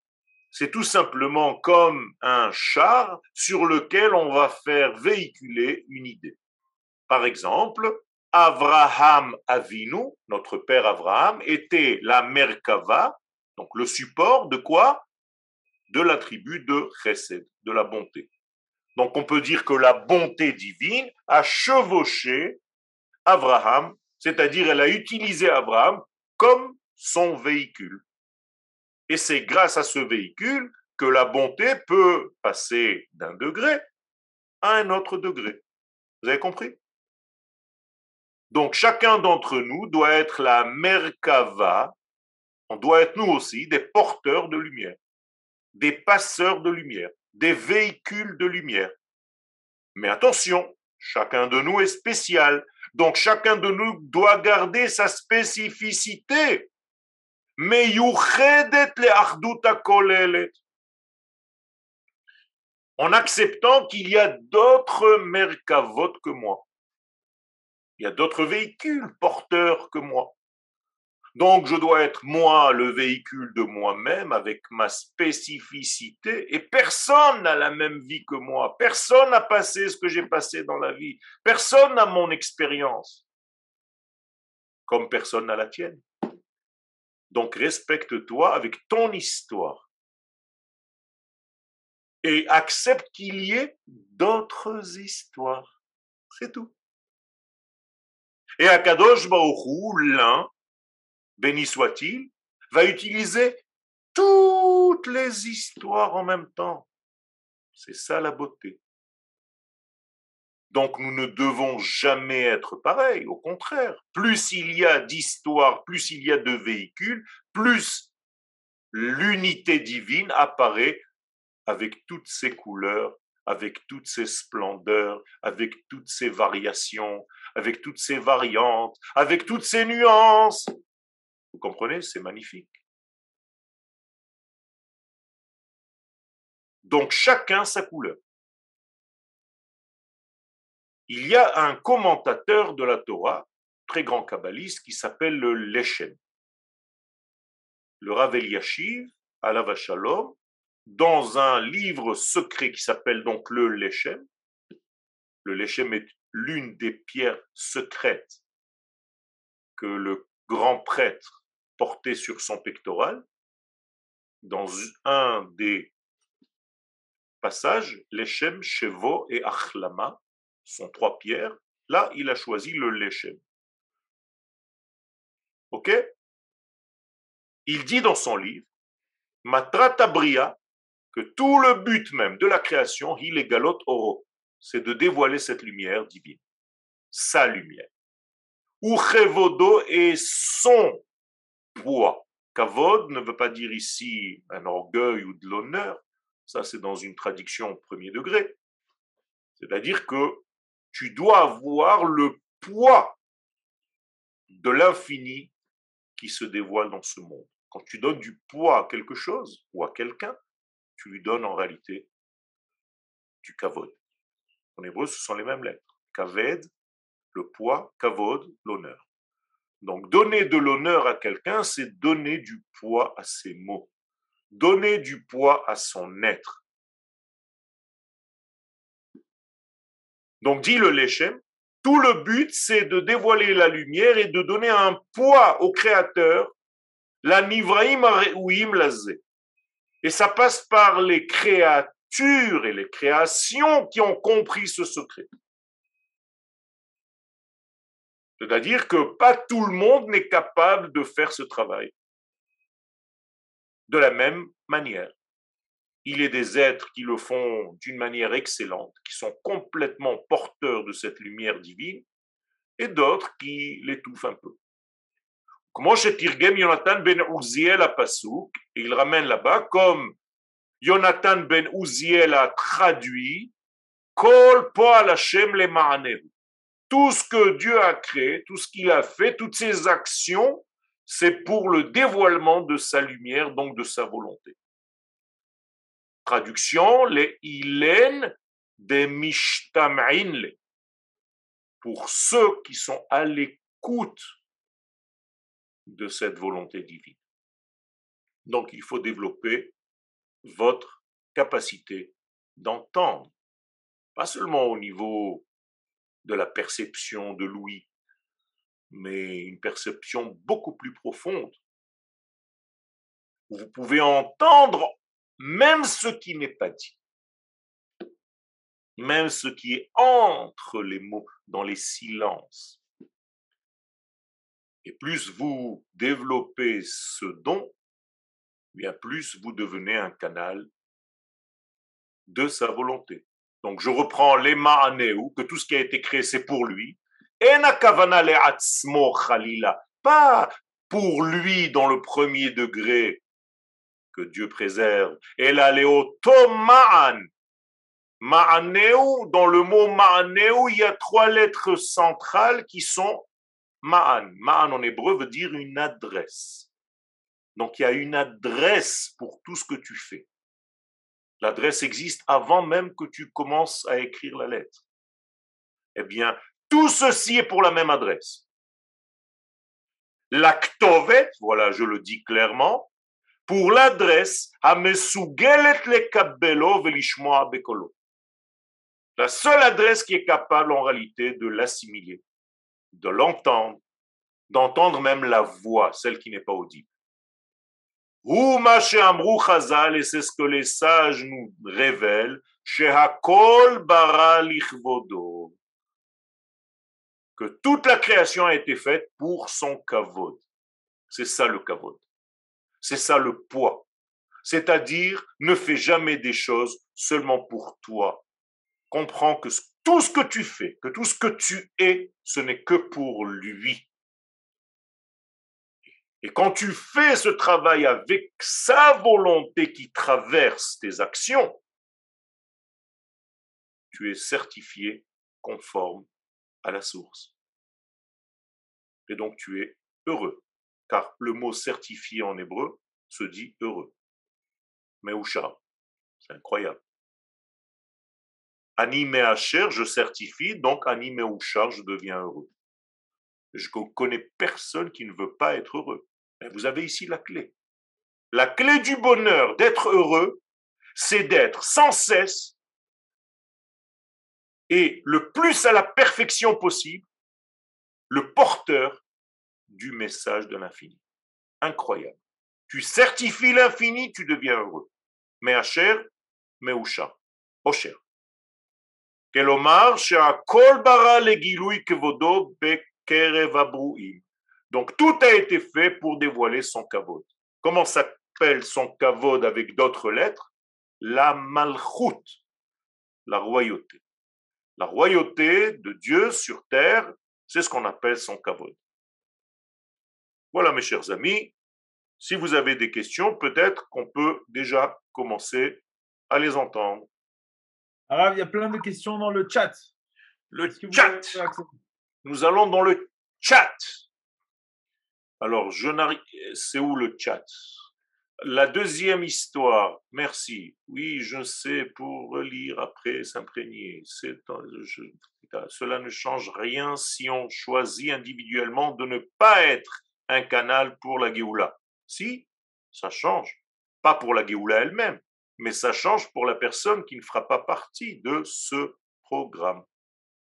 Speaker 1: c'est tout simplement comme un char sur lequel on va faire véhiculer une idée. Par exemple, Avraham Avinu, notre père Abraham, était la Merkava, donc le support de quoi? De l'attribut de chesed, de la bonté. Donc on peut dire que la bonté divine a chevauché Abraham, c'est-à-dire elle a utilisé Abraham comme son véhicule. Et c'est grâce à ce véhicule que la bonté peut passer d'un degré à un autre degré. Vous avez compris? Donc chacun d'entre nous doit être la Merkava, on doit être nous aussi des porteurs de lumière des passeurs de lumière, des véhicules de lumière. Mais attention, chacun de nous est spécial. Donc chacun de nous doit garder sa spécificité. En acceptant qu'il y a d'autres merkavot que moi. Il y a d'autres véhicules porteurs que moi. Donc, je dois être moi le véhicule de moi-même avec ma spécificité et personne n'a la même vie que moi. Personne n'a passé ce que j'ai passé dans la vie. Personne n'a mon expérience. Comme personne n'a la tienne. Donc, respecte-toi avec ton histoire. Et accepte qu'il y ait d'autres histoires. C'est tout. Et à Kadosh Baruch l'un, béni soit-il, va utiliser toutes les histoires en même temps. C'est ça la beauté. Donc nous ne devons jamais être pareils, au contraire. Plus il y a d'histoires, plus il y a de véhicules, plus l'unité divine apparaît avec toutes ses couleurs, avec toutes ses splendeurs, avec toutes ses variations, avec toutes ses variantes, avec toutes ses nuances. Vous comprenez? C'est magnifique. Donc chacun sa couleur. Il y a un commentateur de la Torah, très grand kabbaliste, qui s'appelle le Leshem. Le Rav Eliashiv, la Shalom, dans un livre secret qui s'appelle donc le Leshem. Le Leshem est l'une des pierres secrètes que le grand prêtre porté sur son pectoral, dans un des passages, Lechem, Chevo et Achlama sont trois pierres. Là, il a choisi le Lechem. Ok? Il dit dans son livre, Matratabria, que tout le but même de la création, il est galot oro, c'est de dévoiler cette lumière divine, sa lumière. Uchevodo est son poids. Kavod ne veut pas dire ici un orgueil ou de l'honneur, ça c'est dans une traduction au premier degré. C'est-à-dire que tu dois avoir le poids de l'infini qui se dévoile dans ce monde. Quand tu donnes du poids à quelque chose ou à quelqu'un, tu lui donnes en réalité du kavod. En hébreu, ce sont les mêmes lettres. Kaved, le poids, kavod, l'honneur. Donc donner de l'honneur à quelqu'un, c'est donner du poids à ses mots, donner du poids à son être. Donc dit le Lechem, tout le but c'est de dévoiler la lumière et de donner un poids au Créateur, la Nivraim Areuim Lazé. Et ça passe par les créatures et les créations qui ont compris ce secret. C'est-à-dire que pas tout le monde n'est capable de faire ce travail de la même manière. Il est des êtres qui le font d'une manière excellente, qui sont complètement porteurs de cette lumière divine, et d'autres qui l'étouffent un peu. Comment Tirgem Jonathan ben Uziel à Pasouk, et il ramène là-bas, comme Jonathan ben Uziel a traduit, Kol Poal Hashem le tout ce que Dieu a créé, tout ce qu'il a fait, toutes ses actions, c'est pour le dévoilement de sa lumière, donc de sa volonté. Traduction, les ilen des mishtam'inle. Pour ceux qui sont à l'écoute de cette volonté divine. Donc il faut développer votre capacité d'entendre, pas seulement au niveau de la perception de l'ouïe, mais une perception beaucoup plus profonde. Vous pouvez entendre même ce qui n'est pas dit, même ce qui est entre les mots, dans les silences. Et plus vous développez ce don, bien plus vous devenez un canal de sa volonté. Donc je reprends les ma'aneu, que tout ce qui a été créé, c'est pour lui. Pas pour lui dans le premier degré, que Dieu préserve. Et là, ma'an. Dans le mot ma'aneu, il y a trois lettres centrales qui sont ma'an. Ma'an en hébreu veut dire une adresse. Donc il y a une adresse pour tout ce que tu fais. L'adresse existe avant même que tu commences à écrire la lettre. Eh bien, tout ceci est pour la même adresse. L'actovet, voilà, je le dis clairement, pour l'adresse La seule adresse qui est capable en réalité de l'assimiler, de l'entendre, d'entendre même la voix, celle qui n'est pas audible. Et c'est ce que les sages nous révèlent, que toute la création a été faite pour son kavod. C'est ça le kavod. C'est ça le poids. C'est-à-dire, ne fais jamais des choses seulement pour toi. Comprends que tout ce que tu fais, que tout ce que tu es, ce n'est que pour lui. Et quand tu fais ce travail avec sa volonté qui traverse tes actions, tu es certifié conforme à la source. Et donc tu es heureux, car le mot certifié en hébreu se dit heureux. Meusha, c'est incroyable. Ani cher, je certifie, donc Ani Meusha, je deviens heureux. Je ne connais personne qui ne veut pas être heureux. Vous avez ici la clé. La clé du bonheur, d'être heureux, c'est d'être sans cesse et le plus à la perfection possible le porteur du message de l'infini. Incroyable. Tu certifies l'infini, tu deviens heureux. Mais Asher, Osher. Kevodo bekerev abruim. Donc tout a été fait pour dévoiler son kavod. Comment s'appelle son kavod avec d'autres lettres? La malchut, la royauté. La royauté de Dieu sur terre, c'est ce qu'on appelle son kavod. Voilà mes chers amis, si vous avez des questions, peut-être qu'on peut déjà commencer à les entendre.
Speaker 2: Alors, il y a plein de questions dans le chat.
Speaker 1: Le chat. Nous allons dans le chat. Alors, je n'arrive. C'est où le chat? La deuxième histoire. Merci. Oui, je sais pour relire après, s'imprégner. Cela ne change rien si on choisit individuellement de ne pas être un canal pour la Géoula. Si, ça change. Pas pour la Géoula elle-même, mais ça change pour la personne qui ne fera pas partie de ce programme.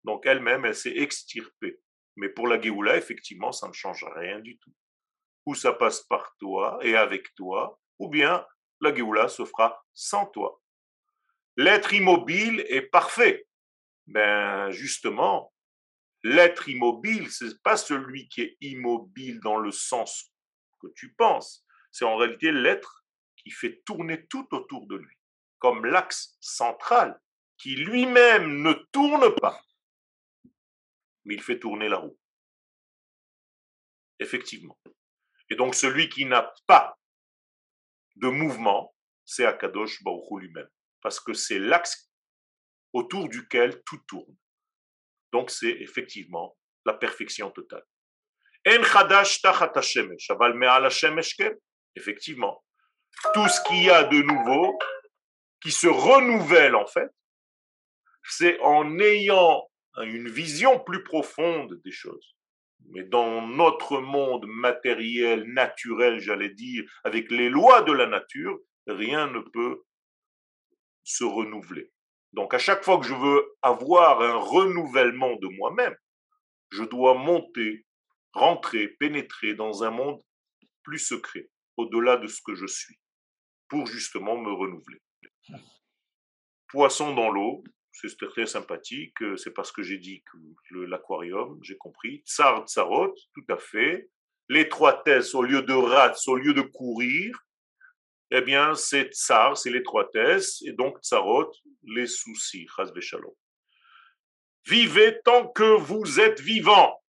Speaker 1: Donc elle-même, elle, s'est extirpée. Mais pour la Géoula, effectivement, ça ne change rien du tout. Ou ça passe par toi et avec toi, ou bien la Géoula se fera sans toi. L'être immobile est parfait. Ben justement, l'être immobile, ce n'est pas celui qui est immobile dans le sens que tu penses. C'est en réalité l'être qui fait tourner tout autour de lui, comme l'axe central qui lui-même ne tourne pas, mais il fait tourner la roue. Effectivement. Et donc celui qui n'a pas de mouvement, c'est Akadosh Baruch lui-même, parce que c'est l'axe autour duquel tout tourne. Donc c'est effectivement la perfection totale. Effectivement, tout ce qu'il y a de nouveau, qui se renouvelle en fait, c'est en ayant une vision plus profonde des choses. Mais dans notre monde matériel, naturel, j'allais dire, avec les lois de la nature, rien ne peut se renouveler. Donc à chaque fois que je veux avoir un renouvellement de moi-même, je dois monter, rentrer, pénétrer dans un monde plus secret, au-delà de ce que je suis, pour justement me renouveler. Poisson dans l'eau, c'est très sympathique, euh, c'est parce que j'ai dit que l'aquarium, j'ai compris. Tsar, tsarot, tout à fait. L'étroitesse, au lieu de rats, au lieu de courir, eh bien, c'est tsar, c'est l'étroitesse, et donc tsarot, les soucis, Vivez tant que vous êtes vivant.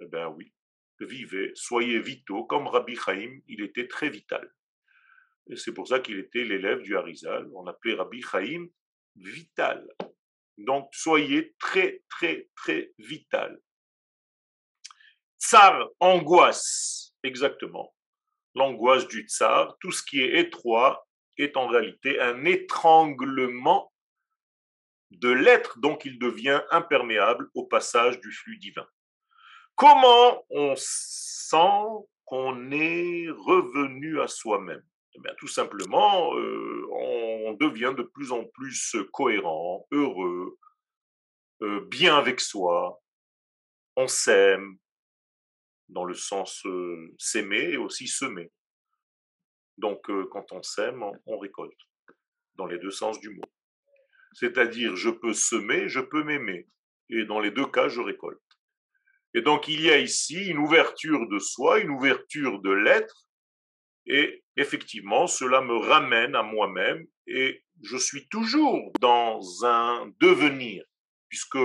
Speaker 1: Eh bien oui, vivez, soyez vitaux, comme Rabbi Chaim, il était très vital. Et c'est pour ça qu'il était l'élève du Harizal. On appelait Rabbi Chaim vital. Donc, soyez très, très, très vital. Tsar, angoisse, exactement. L'angoisse du tsar, tout ce qui est étroit est en réalité un étranglement de l'être, donc il devient imperméable au passage du flux divin. Comment on sent qu'on est revenu à soi-même? Eh tout simplement, euh, on devient de plus en plus cohérent, heureux, euh, bien avec soi, on s'aime, dans le sens s'aimer et aussi semer. Donc, quand on s'aime, on récolte, dans les deux sens du mot. C'est-à-dire, je peux semer, je peux m'aimer. Et dans les deux cas, je récolte. Et donc, il y a ici une ouverture de soi, une ouverture de l'être, et effectivement, cela me ramène à moi-même et je suis toujours dans un devenir, puisque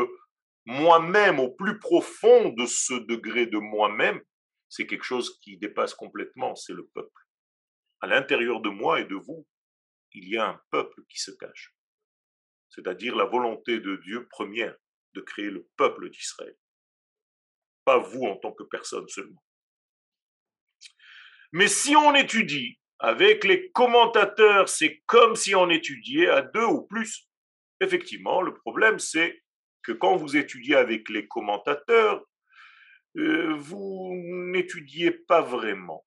Speaker 1: moi-même, au plus profond de ce degré de moi-même, c'est quelque chose qui dépasse complètement, c'est le peuple. À l'intérieur de moi et de vous, il y a un peuple qui se cache, c'est-à-dire la volonté de Dieu première de créer le peuple d'Israël, pas vous en tant que personne seulement. Mais si on étudie avec les commentateurs, c'est comme si on étudiait à deux ou plus. Effectivement, le problème, c'est que quand vous étudiez avec les commentateurs, euh, vous n'étudiez pas vraiment.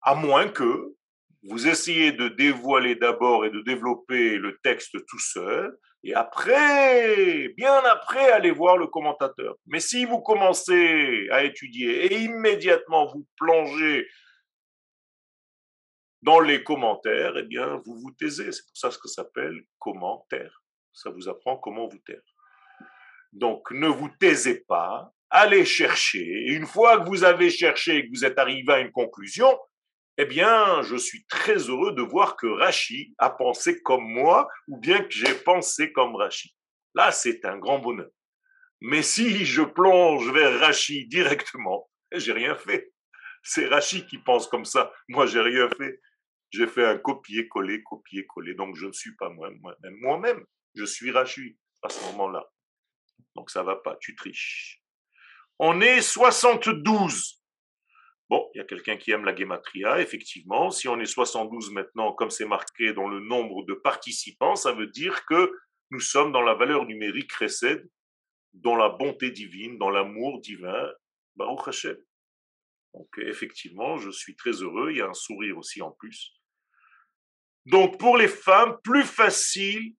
Speaker 1: À moins que vous essayez de dévoiler d'abord et de développer le texte tout seul, et après, bien après, allez voir le commentateur. Mais si vous commencez à étudier et immédiatement vous plongez dans les commentaires, eh bien, vous vous taisez. C'est pour ça que ça s'appelle commentaire. Ça vous apprend comment vous taire. Donc, ne vous taisez pas, allez chercher. Et une fois que vous avez cherché et que vous êtes arrivé à une conclusion, eh bien, je suis très heureux de voir que Rachi a pensé comme moi, ou bien que j'ai pensé comme Rachi. Là, c'est un grand bonheur. Mais si je plonge vers Rachi directement, j'ai rien fait. C'est Rachi qui pense comme ça. Moi, j'ai rien fait. J'ai fait un copier-coller, copier-coller. Donc, je ne suis pas moi-même. Moi-même, je suis Rachi à ce moment-là. Donc ça va pas, tu triches. On est 72. Bon, il y a quelqu'un qui aime la gematria, effectivement. Si on est 72 maintenant, comme c'est marqué dans le nombre de participants, ça veut dire que nous sommes dans la valeur numérique Chesed, dans la bonté divine, dans l'amour divin. Baruch Hashem. Donc, effectivement, je suis très heureux. Il y a un sourire aussi en plus. Donc, pour les femmes, plus facile,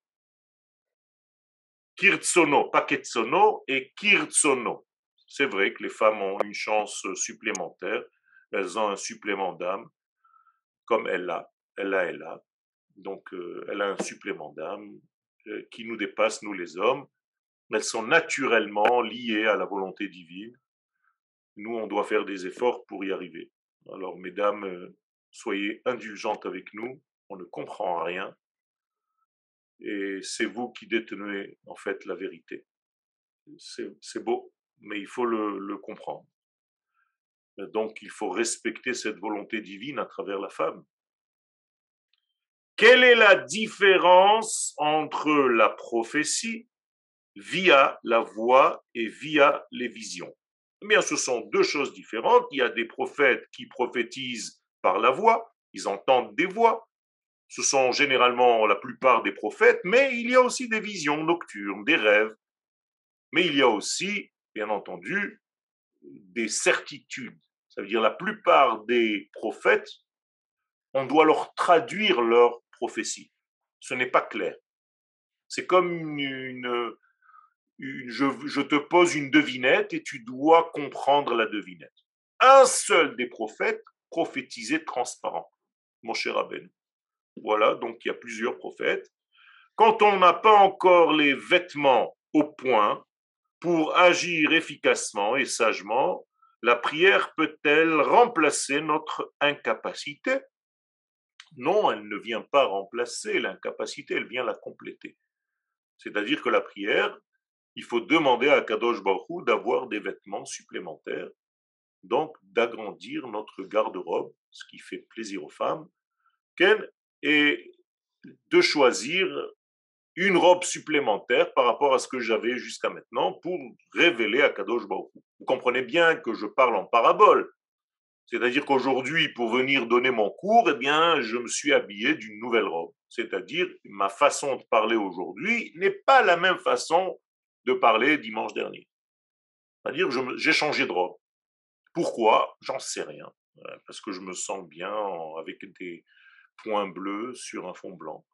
Speaker 1: Kirtsono, pas Ketsono, et Kirtsono. C'est vrai que les femmes ont une chance supplémentaire elles ont un supplément d'âme, comme elle l'a, elle l'a, elle a. Donc, euh, elle a un supplément d'âme euh, qui nous dépasse, nous les hommes. Elles sont naturellement liées à la volonté divine. Nous, on doit faire des efforts pour y arriver. Alors, mesdames, euh, soyez indulgentes avec nous. On ne comprend rien. Et c'est vous qui détenez, en fait, la vérité. C'est beau, mais il faut le comprendre. Donc il faut respecter cette volonté divine à travers la femme. Quelle est la différence entre la prophétie via la voix et via les visions? Eh bien, ce sont deux choses différentes. Il y a des prophètes qui prophétisent par la voix, ils entendent des voix. Ce sont généralement la plupart des prophètes, mais il y a aussi des visions nocturnes, des rêves. Mais il y a aussi, bien entendu, des certitudes. Ça veut dire la plupart des prophètes, on doit leur traduire leur prophétie. Ce n'est pas clair. C'est comme une, je, te pose une devinette et tu dois comprendre la devinette. Un seul des prophètes prophétisait transparent, mon cher Aben. Voilà, donc il y a plusieurs prophètes. Quand on n'a pas encore les vêtements au point, pour agir efficacement et sagement, la prière peut-elle remplacer notre incapacité? Non, elle ne vient pas remplacer l'incapacité, elle vient la compléter. C'est-à-dire que la prière, il faut demander à Kadosh Baruch d'avoir des vêtements supplémentaires, donc d'agrandir notre garde-robe, ce qui fait plaisir aux femmes, et de choisir une robe supplémentaire par rapport à ce que j'avais jusqu'à maintenant pour révéler à Kadosh Baruch. Vous comprenez bien que je parle en parabole. C'est-à-dire qu'aujourd'hui, pour venir donner mon cours, eh bien, je me suis habillé d'une nouvelle robe. C'est-à-dire, ma façon de parler aujourd'hui n'est pas la même façon de parler dimanche dernier. C'est-à-dire, j'ai changé de robe. Pourquoi? J'en sais rien. Parce que je me sens bien avec des points bleus sur un fond blanc.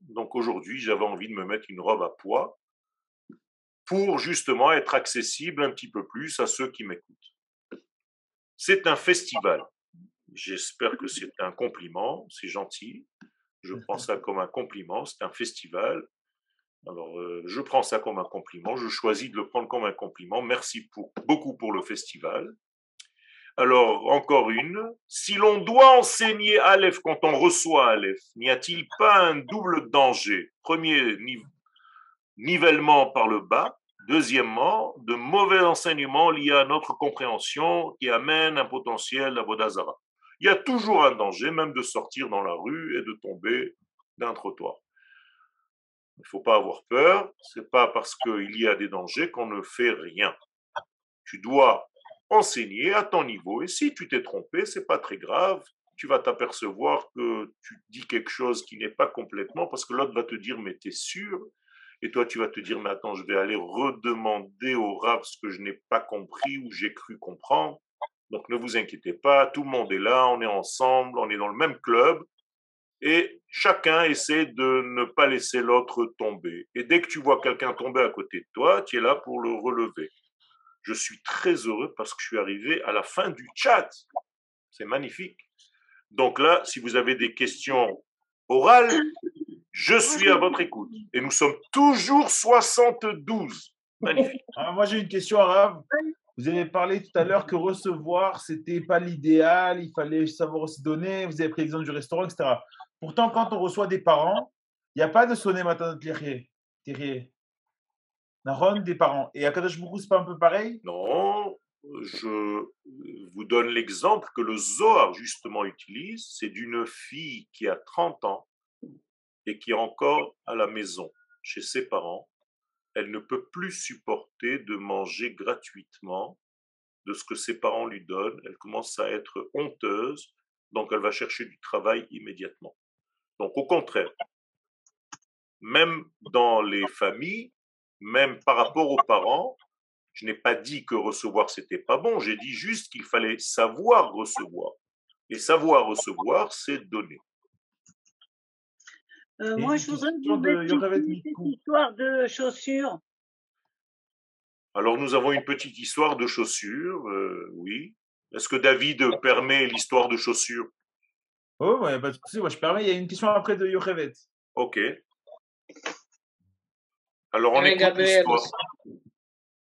Speaker 1: Donc aujourd'hui, j'avais envie de me mettre une robe à poids pour justement être accessible un petit peu plus à ceux qui m'écoutent. C'est un festival. J'espère que c'est un compliment, c'est gentil. Je prends ça comme un compliment, c'est un festival. Alors, euh, je prends ça comme un compliment, je choisis de le prendre comme un compliment. Merci beaucoup pour le festival. Alors, encore une. Si l'on doit enseigner Aleph quand on reçoit Aleph, n'y a-t-il pas un double danger? Premier, nivellement par le bas. Deuxièmement, de mauvais enseignements liés à notre compréhension qui amènent un potentiel à Vodazara. Il y a toujours un danger, même de sortir dans la rue et de tomber d'un trottoir. Il ne faut pas avoir peur. C'est pas parce qu'il y a des dangers qu'on ne fait rien. Tu dois enseigner à ton niveau. Et si tu t'es trompé, c'est pas très grave. Tu vas t'apercevoir que tu dis quelque chose qui n'est pas complètement, parce que l'autre va te dire, mais t'es sûr? Et toi, tu vas te dire, mais attends, je vais aller redemander au Rav ce que je n'ai pas compris ou j'ai cru comprendre. Donc ne vous inquiétez pas, tout le monde est là, on est ensemble, on est dans le même club. Et chacun essaie de ne pas laisser l'autre tomber. Et dès que tu vois quelqu'un tomber à côté de toi, tu es là pour le relever. Je suis très heureux parce que je suis arrivé à la fin du chat. C'est magnifique. Donc là, si vous avez des questions orales, je suis à votre écoute. Et nous sommes toujours 72. Magnifique.
Speaker 2: Ah, moi, j'ai une question arabe. Vous avez parlé tout à l'heure que recevoir, c'était pas l'idéal, il fallait savoir aussi donner. Vous avez pris l'exemple du restaurant, etc. Pourtant, quand on reçoit des parents, il n'y a pas de sonner matin de terrier des parents. Et Akadosh Baruch c'est pas un peu pareil?
Speaker 1: Non, je vous donne l'exemple que le Zohar justement utilise, c'est d'une fille qui a 30 ans et qui est encore à la maison chez ses parents. elle ne peut plus supporter de manger gratuitement de ce que ses parents lui donnent. Elle commence à être honteuse, donc elle va chercher du travail immédiatement. Donc au contraire, même dans les familles, même par rapport aux parents, je n'ai pas dit que recevoir c'était pas bon, j'ai dit juste qu'il fallait savoir recevoir. Et savoir recevoir, c'est donner.
Speaker 3: Euh, moi, je voudrais une petite histoire de chaussures.
Speaker 1: Alors, nous avons une petite histoire de chaussures, euh, oui. Est-ce que David permet l'histoire de chaussures?
Speaker 2: Oh, ouais, bah, moi je permets. Il y a une question après de Yochevet.
Speaker 1: Ok. Alors, on écoute l'histoire.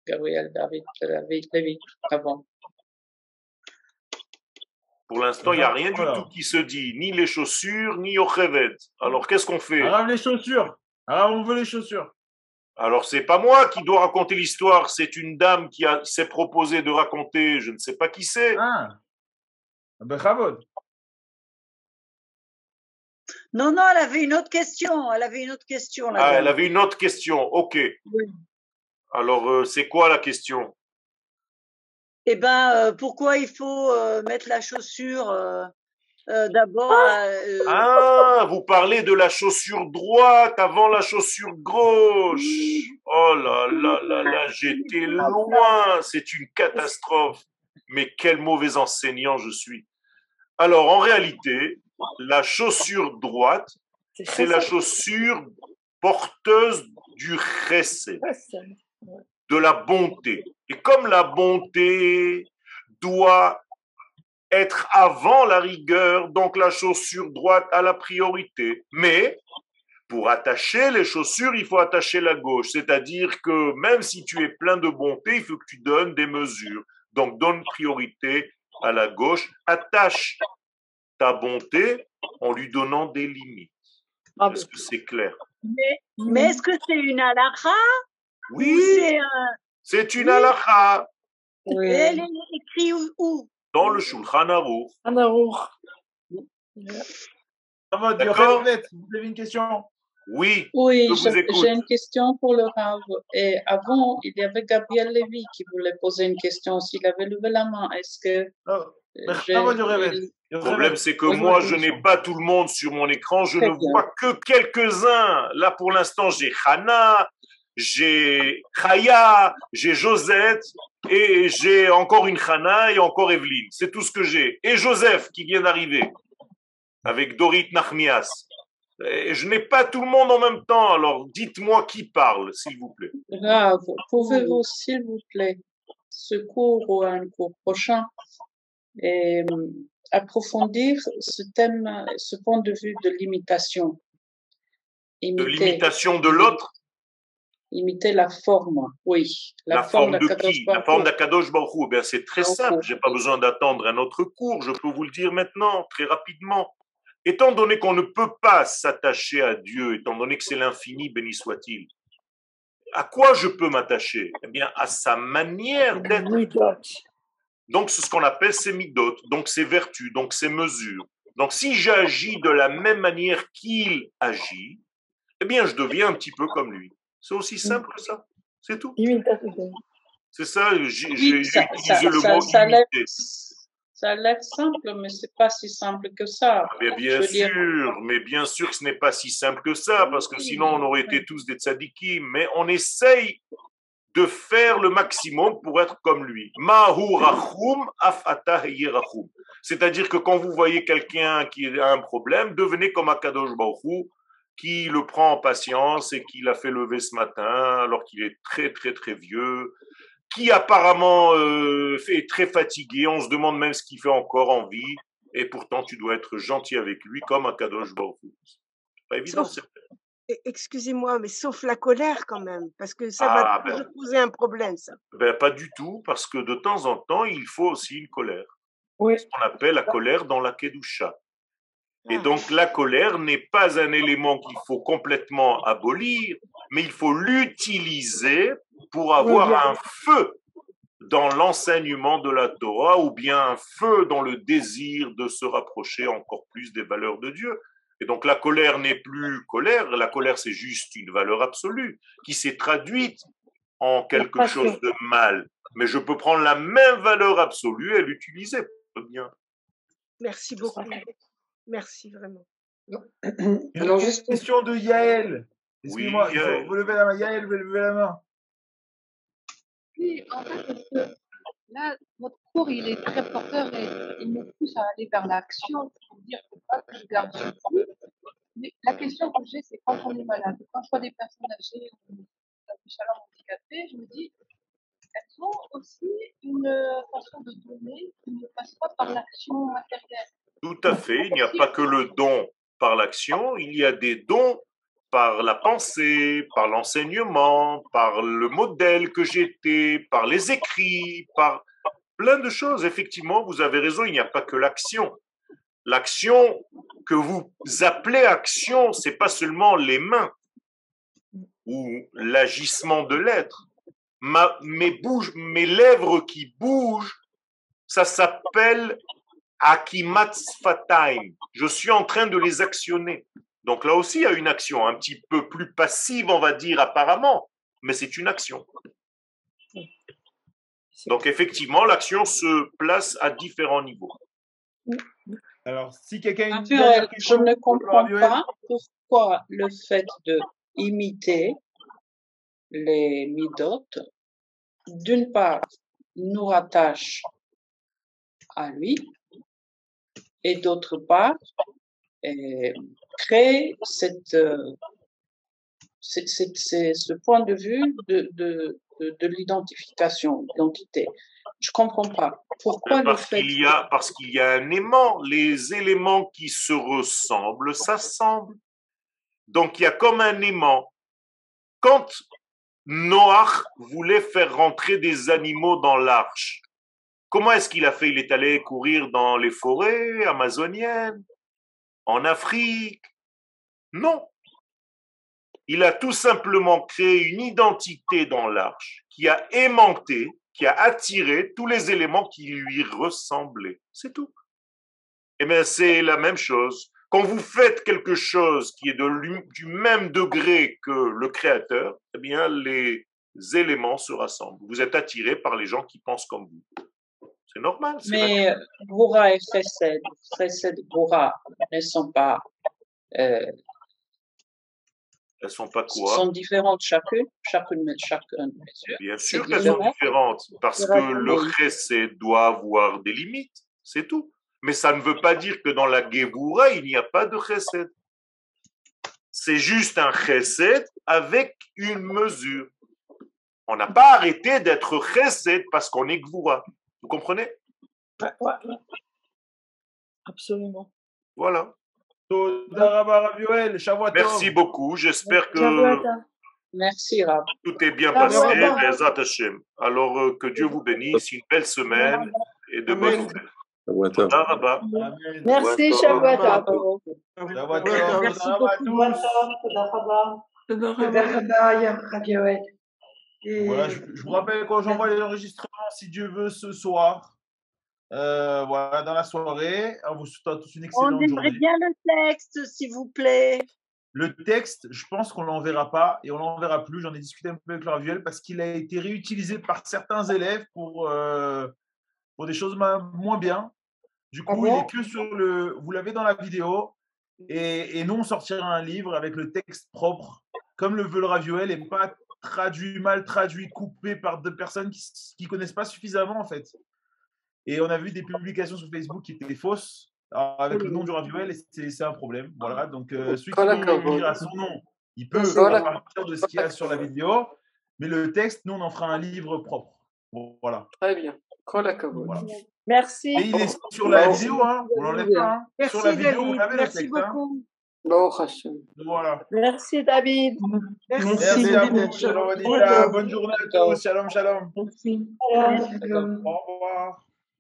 Speaker 3: Gabriel David, David, David, avant.
Speaker 1: Pour l'instant, il n'y a rien du tout qui se dit, ni les chaussures, ni Yochevet. Alors, qu'est-ce qu'on fait?
Speaker 2: Alors, les chaussures. Alors, on veut les chaussures.
Speaker 1: Alors, c'est pas moi qui dois raconter l'histoire, c'est une dame qui s'est proposée de raconter, je ne sais pas qui c'est.
Speaker 2: Ah, ben,
Speaker 3: Non, non, elle avait une autre question. Elle avait une autre question.
Speaker 1: ah, elle avait une autre question. Ok. Oui. Alors, euh, c'est quoi la question?
Speaker 3: Eh ben, euh, pourquoi il faut euh, mettre la chaussure d'abord
Speaker 1: Ah, vous parlez de la chaussure droite avant la chaussure gauche. Oh là là là là, j'étais loin. C'est une catastrophe. Mais quel mauvais enseignant je suis. Alors, en réalité, la chaussure droite, c'est la chaussure porteuse du chesed de la bonté. Et comme la bonté doit être avant la rigueur, donc la chaussure droite a la priorité. Mais pour attacher les chaussures, il faut attacher la gauche. C'est-à-dire que même si tu es plein de bonté, il faut que tu donnes des mesures. Donc donne priorité à la gauche. Attache ta bonté en lui donnant des limites. Ah, est-ce que c'est clair?
Speaker 3: Mais, est-ce que c'est une halakha?
Speaker 1: Oui, c'est une halakha.
Speaker 3: Oui. Elle est écrite où?
Speaker 1: Dans le Shulchan Aruch.
Speaker 2: D'accord? Vous avez une question?
Speaker 1: Oui,
Speaker 4: oui j'ai une question pour le Rav. Et avant, il y avait Gabriel Lévy qui voulait poser une question. S'il avait levé la main, est-ce que.
Speaker 2: Oh,
Speaker 1: le problème, c'est que moi, je n'ai pas tout le monde sur mon écran. Je ne vois que quelques-uns. Là, pour l'instant, j'ai Hana, j'ai Chaya, j'ai Josette, et j'ai encore une Chana et encore Evelyne. C'est tout ce que j'ai. Et Joseph qui vient d'arriver avec Dorit Nachmias. Et je n'ai pas tout le monde en même temps, alors dites-moi qui parle, s'il vous plaît.
Speaker 4: Grave. Pouvez-vous, s'il vous plaît, ce cours ou un cours prochain, et, euh, approfondir ce thème, ce point de vue de l'imitation.
Speaker 1: De l'imitation de l'autre?
Speaker 4: Imiter la forme, oui.
Speaker 1: La, forme, de qui? La forme d'Akadosh Baruch eh c'est très simple, j'ai pas besoin d'attendre un autre cours, je peux vous le dire maintenant, très rapidement. Étant donné qu'on ne peut pas s'attacher à Dieu, étant donné que c'est l'infini, béni soit-il, à quoi je peux m'attacher? Eh bien, à sa manière d'être. Donc, c'est ce qu'on appelle ses midotes, donc ses vertus, donc ses mesures. Donc, si j'agis de la même manière qu'il agit, eh bien, je deviens un petit peu comme lui. C'est aussi simple que ça. C'est tout. C'est ça, j'ai utilisé le mot
Speaker 4: ça, imiter. Ça a l'air simple, mais c'est pas si simple que ça.
Speaker 1: Ah, mais bien sûr, mais bien sûr que ce n'est pas si simple que ça, parce que sinon on aurait été tous des tzadikim. Mais on essaye de faire le maximum pour être comme lui. C'est-à-dire que quand vous voyez quelqu'un qui a un problème, devenez comme Akadosh Baruch qui le prend en patience et qui l'a fait lever ce matin alors qu'il est très très très vieux, qui apparemment euh, est très fatigué, on se demande même ce qu'il fait encore en vie, et pourtant tu dois être gentil avec lui comme un Kadosh Baruch Pas évident,
Speaker 3: Excusez-moi, mais sauf la colère quand même, parce que ça va ah, ben poser un problème, ça.
Speaker 1: Ben, pas du tout, parce que de temps en temps, il faut aussi une colère. Oui. Ce qu'on appelle la colère dans la Kedusha. Et ah. donc la colère n'est pas un élément qu'il faut complètement abolir, mais il faut l'utiliser pour avoir un feu dans l'enseignement de la Torah ou bien un feu dans le désir de se rapprocher encore plus des valeurs de Dieu. Et donc la colère n'est plus colère, la colère c'est juste une valeur absolue qui s'est traduite en quelque chose de mal. Mais je peux prendre la même valeur absolue et l'utiliser bien.
Speaker 5: Merci beaucoup. Merci vraiment.
Speaker 2: Alors, juste une question de Yael. Excusez-moi, vous levez la main. Yael, vous levez la main.
Speaker 6: Oui, en fait, là, votre il est très porteur et il me pousse à aller vers l'action pour dire que pas que je garde ce point. Mais la question que j'ai, c'est quand on est malade, quand je vois des personnes âgées ou des chaleurs handicapées, je me dis, elles ont aussi une façon de donner qui ne passe pas par l'action matérielle.
Speaker 1: Tout à fait, il n'y a pas que le don par l'action, il y a des dons par la pensée, par l'enseignement, par le modèle que j'étais, par les écrits, par plein de choses. Effectivement, vous avez raison, il n'y a pas que l'action. L'action que vous appelez action, c'est pas seulement les mains ou l'agissement de l'être. mes, bouges, mes lèvres qui bougent, ça s'appelle akimatsfataim. Je suis en train de les actionner. Donc là aussi, il y a une action un petit peu plus passive, on va dire, apparemment, mais c'est une action. Donc effectivement, l'action se place à différents niveaux.
Speaker 2: Alors, si quelqu'un...
Speaker 4: Je ne comprends pas pourquoi le fait de imiter les midotes, d'une part, nous rattache à lui, et d'autre part, créer cette, euh, ce point de vue de, de, de, l'identification, l'identité. Je comprends pas. Pourquoi
Speaker 1: parce
Speaker 4: le fait
Speaker 1: qu'il y a Parce qu'il y a un aimant. Les éléments qui se ressemblent s'assemblent. Donc il y a comme un aimant. Quand Noach voulait faire rentrer des animaux dans l'arche, comment est-ce qu'il a fait? Il est allé courir dans les forêts amazoniennes en Afrique? Non. Il a tout simplement créé une identité dans l'arche qui a aimanté, qui a attiré tous les éléments qui lui ressemblaient. C'est tout. Eh bien, c'est la même chose. Quand vous faites quelque chose qui est de, du même degré que le créateur, eh bien, les éléments se rassemblent. Vous êtes attiré par les gens qui pensent comme vous. C'est normal.
Speaker 4: Mais Goura et Chesed, Chesed Goura ne sont pas. Euh,
Speaker 1: elles sont pas quoi
Speaker 4: sont différentes chacune, chacune, chacune
Speaker 1: Bien sûr qu'elles sont différentes, parce que le chesed doit avoir des limites, c'est tout. Mais ça ne veut pas dire que dans la Gévoura, il n'y a pas de chesed. C'est juste un chesed avec une mesure. On n'a pas arrêté d'être chesed parce qu'on est Gvoura. Vous comprenez?
Speaker 5: Ouais, ouais, Absolument.
Speaker 1: Voilà.
Speaker 2: Merci
Speaker 1: beaucoup. J'espère que
Speaker 4: Merci, Rab.
Speaker 1: tout est bien passé. Alors euh, que Dieu vous bénisse. Une belle semaine et de bonnes nouvelles.
Speaker 5: Merci, Shabbat.
Speaker 3: Merci beaucoup.
Speaker 2: Voilà, je, je, vous rappelle quand j'envoie les enregistrements, si Dieu veut, ce soir. Euh, voilà, dans la soirée. On vous souhaite tous une excellente journée.
Speaker 3: On aimerait bien le texte, s'il vous plaît.
Speaker 2: Le texte, je pense qu'on ne l'enverra pas et on ne l'enverra plus. J'en ai discuté un peu avec Raviel parce qu'il a été réutilisé par certains élèves pour, euh, pour des choses moins bien. Du coup, il est que sur le. Vous l'avez dans la vidéo. Et, et, nous, on sortira un livre avec le texte propre, comme le veut le Raviel, et pas traduit, mal traduit, coupé par deux personnes qui ne connaissent pas suffisamment, en fait. Et on a vu des publications sur Facebook qui étaient fausses, avec le nom du Raviel, et c'est un problème. Voilà, donc euh, celui qui veut à son nom, il peut partir de ce qu'il y a sur la vidéo, mais le texte, nous, on en fera un livre propre. Voilà.
Speaker 7: Très bien. Voilà.
Speaker 3: Merci.
Speaker 2: Et il est sur la vidéo, hein. on l'enlève pas. Hein.
Speaker 3: Merci,
Speaker 2: sur la vidéo,
Speaker 3: David.
Speaker 2: vous avez
Speaker 3: Merci
Speaker 2: le texte. Hein.
Speaker 3: beaucoup.
Speaker 2: Voilà.
Speaker 3: Merci, David.
Speaker 5: Merci,
Speaker 2: Merci à
Speaker 5: David.
Speaker 2: vous. Shalom. Bonne journée à tous. Shalom, shalom.
Speaker 5: Merci.
Speaker 2: Au revoir.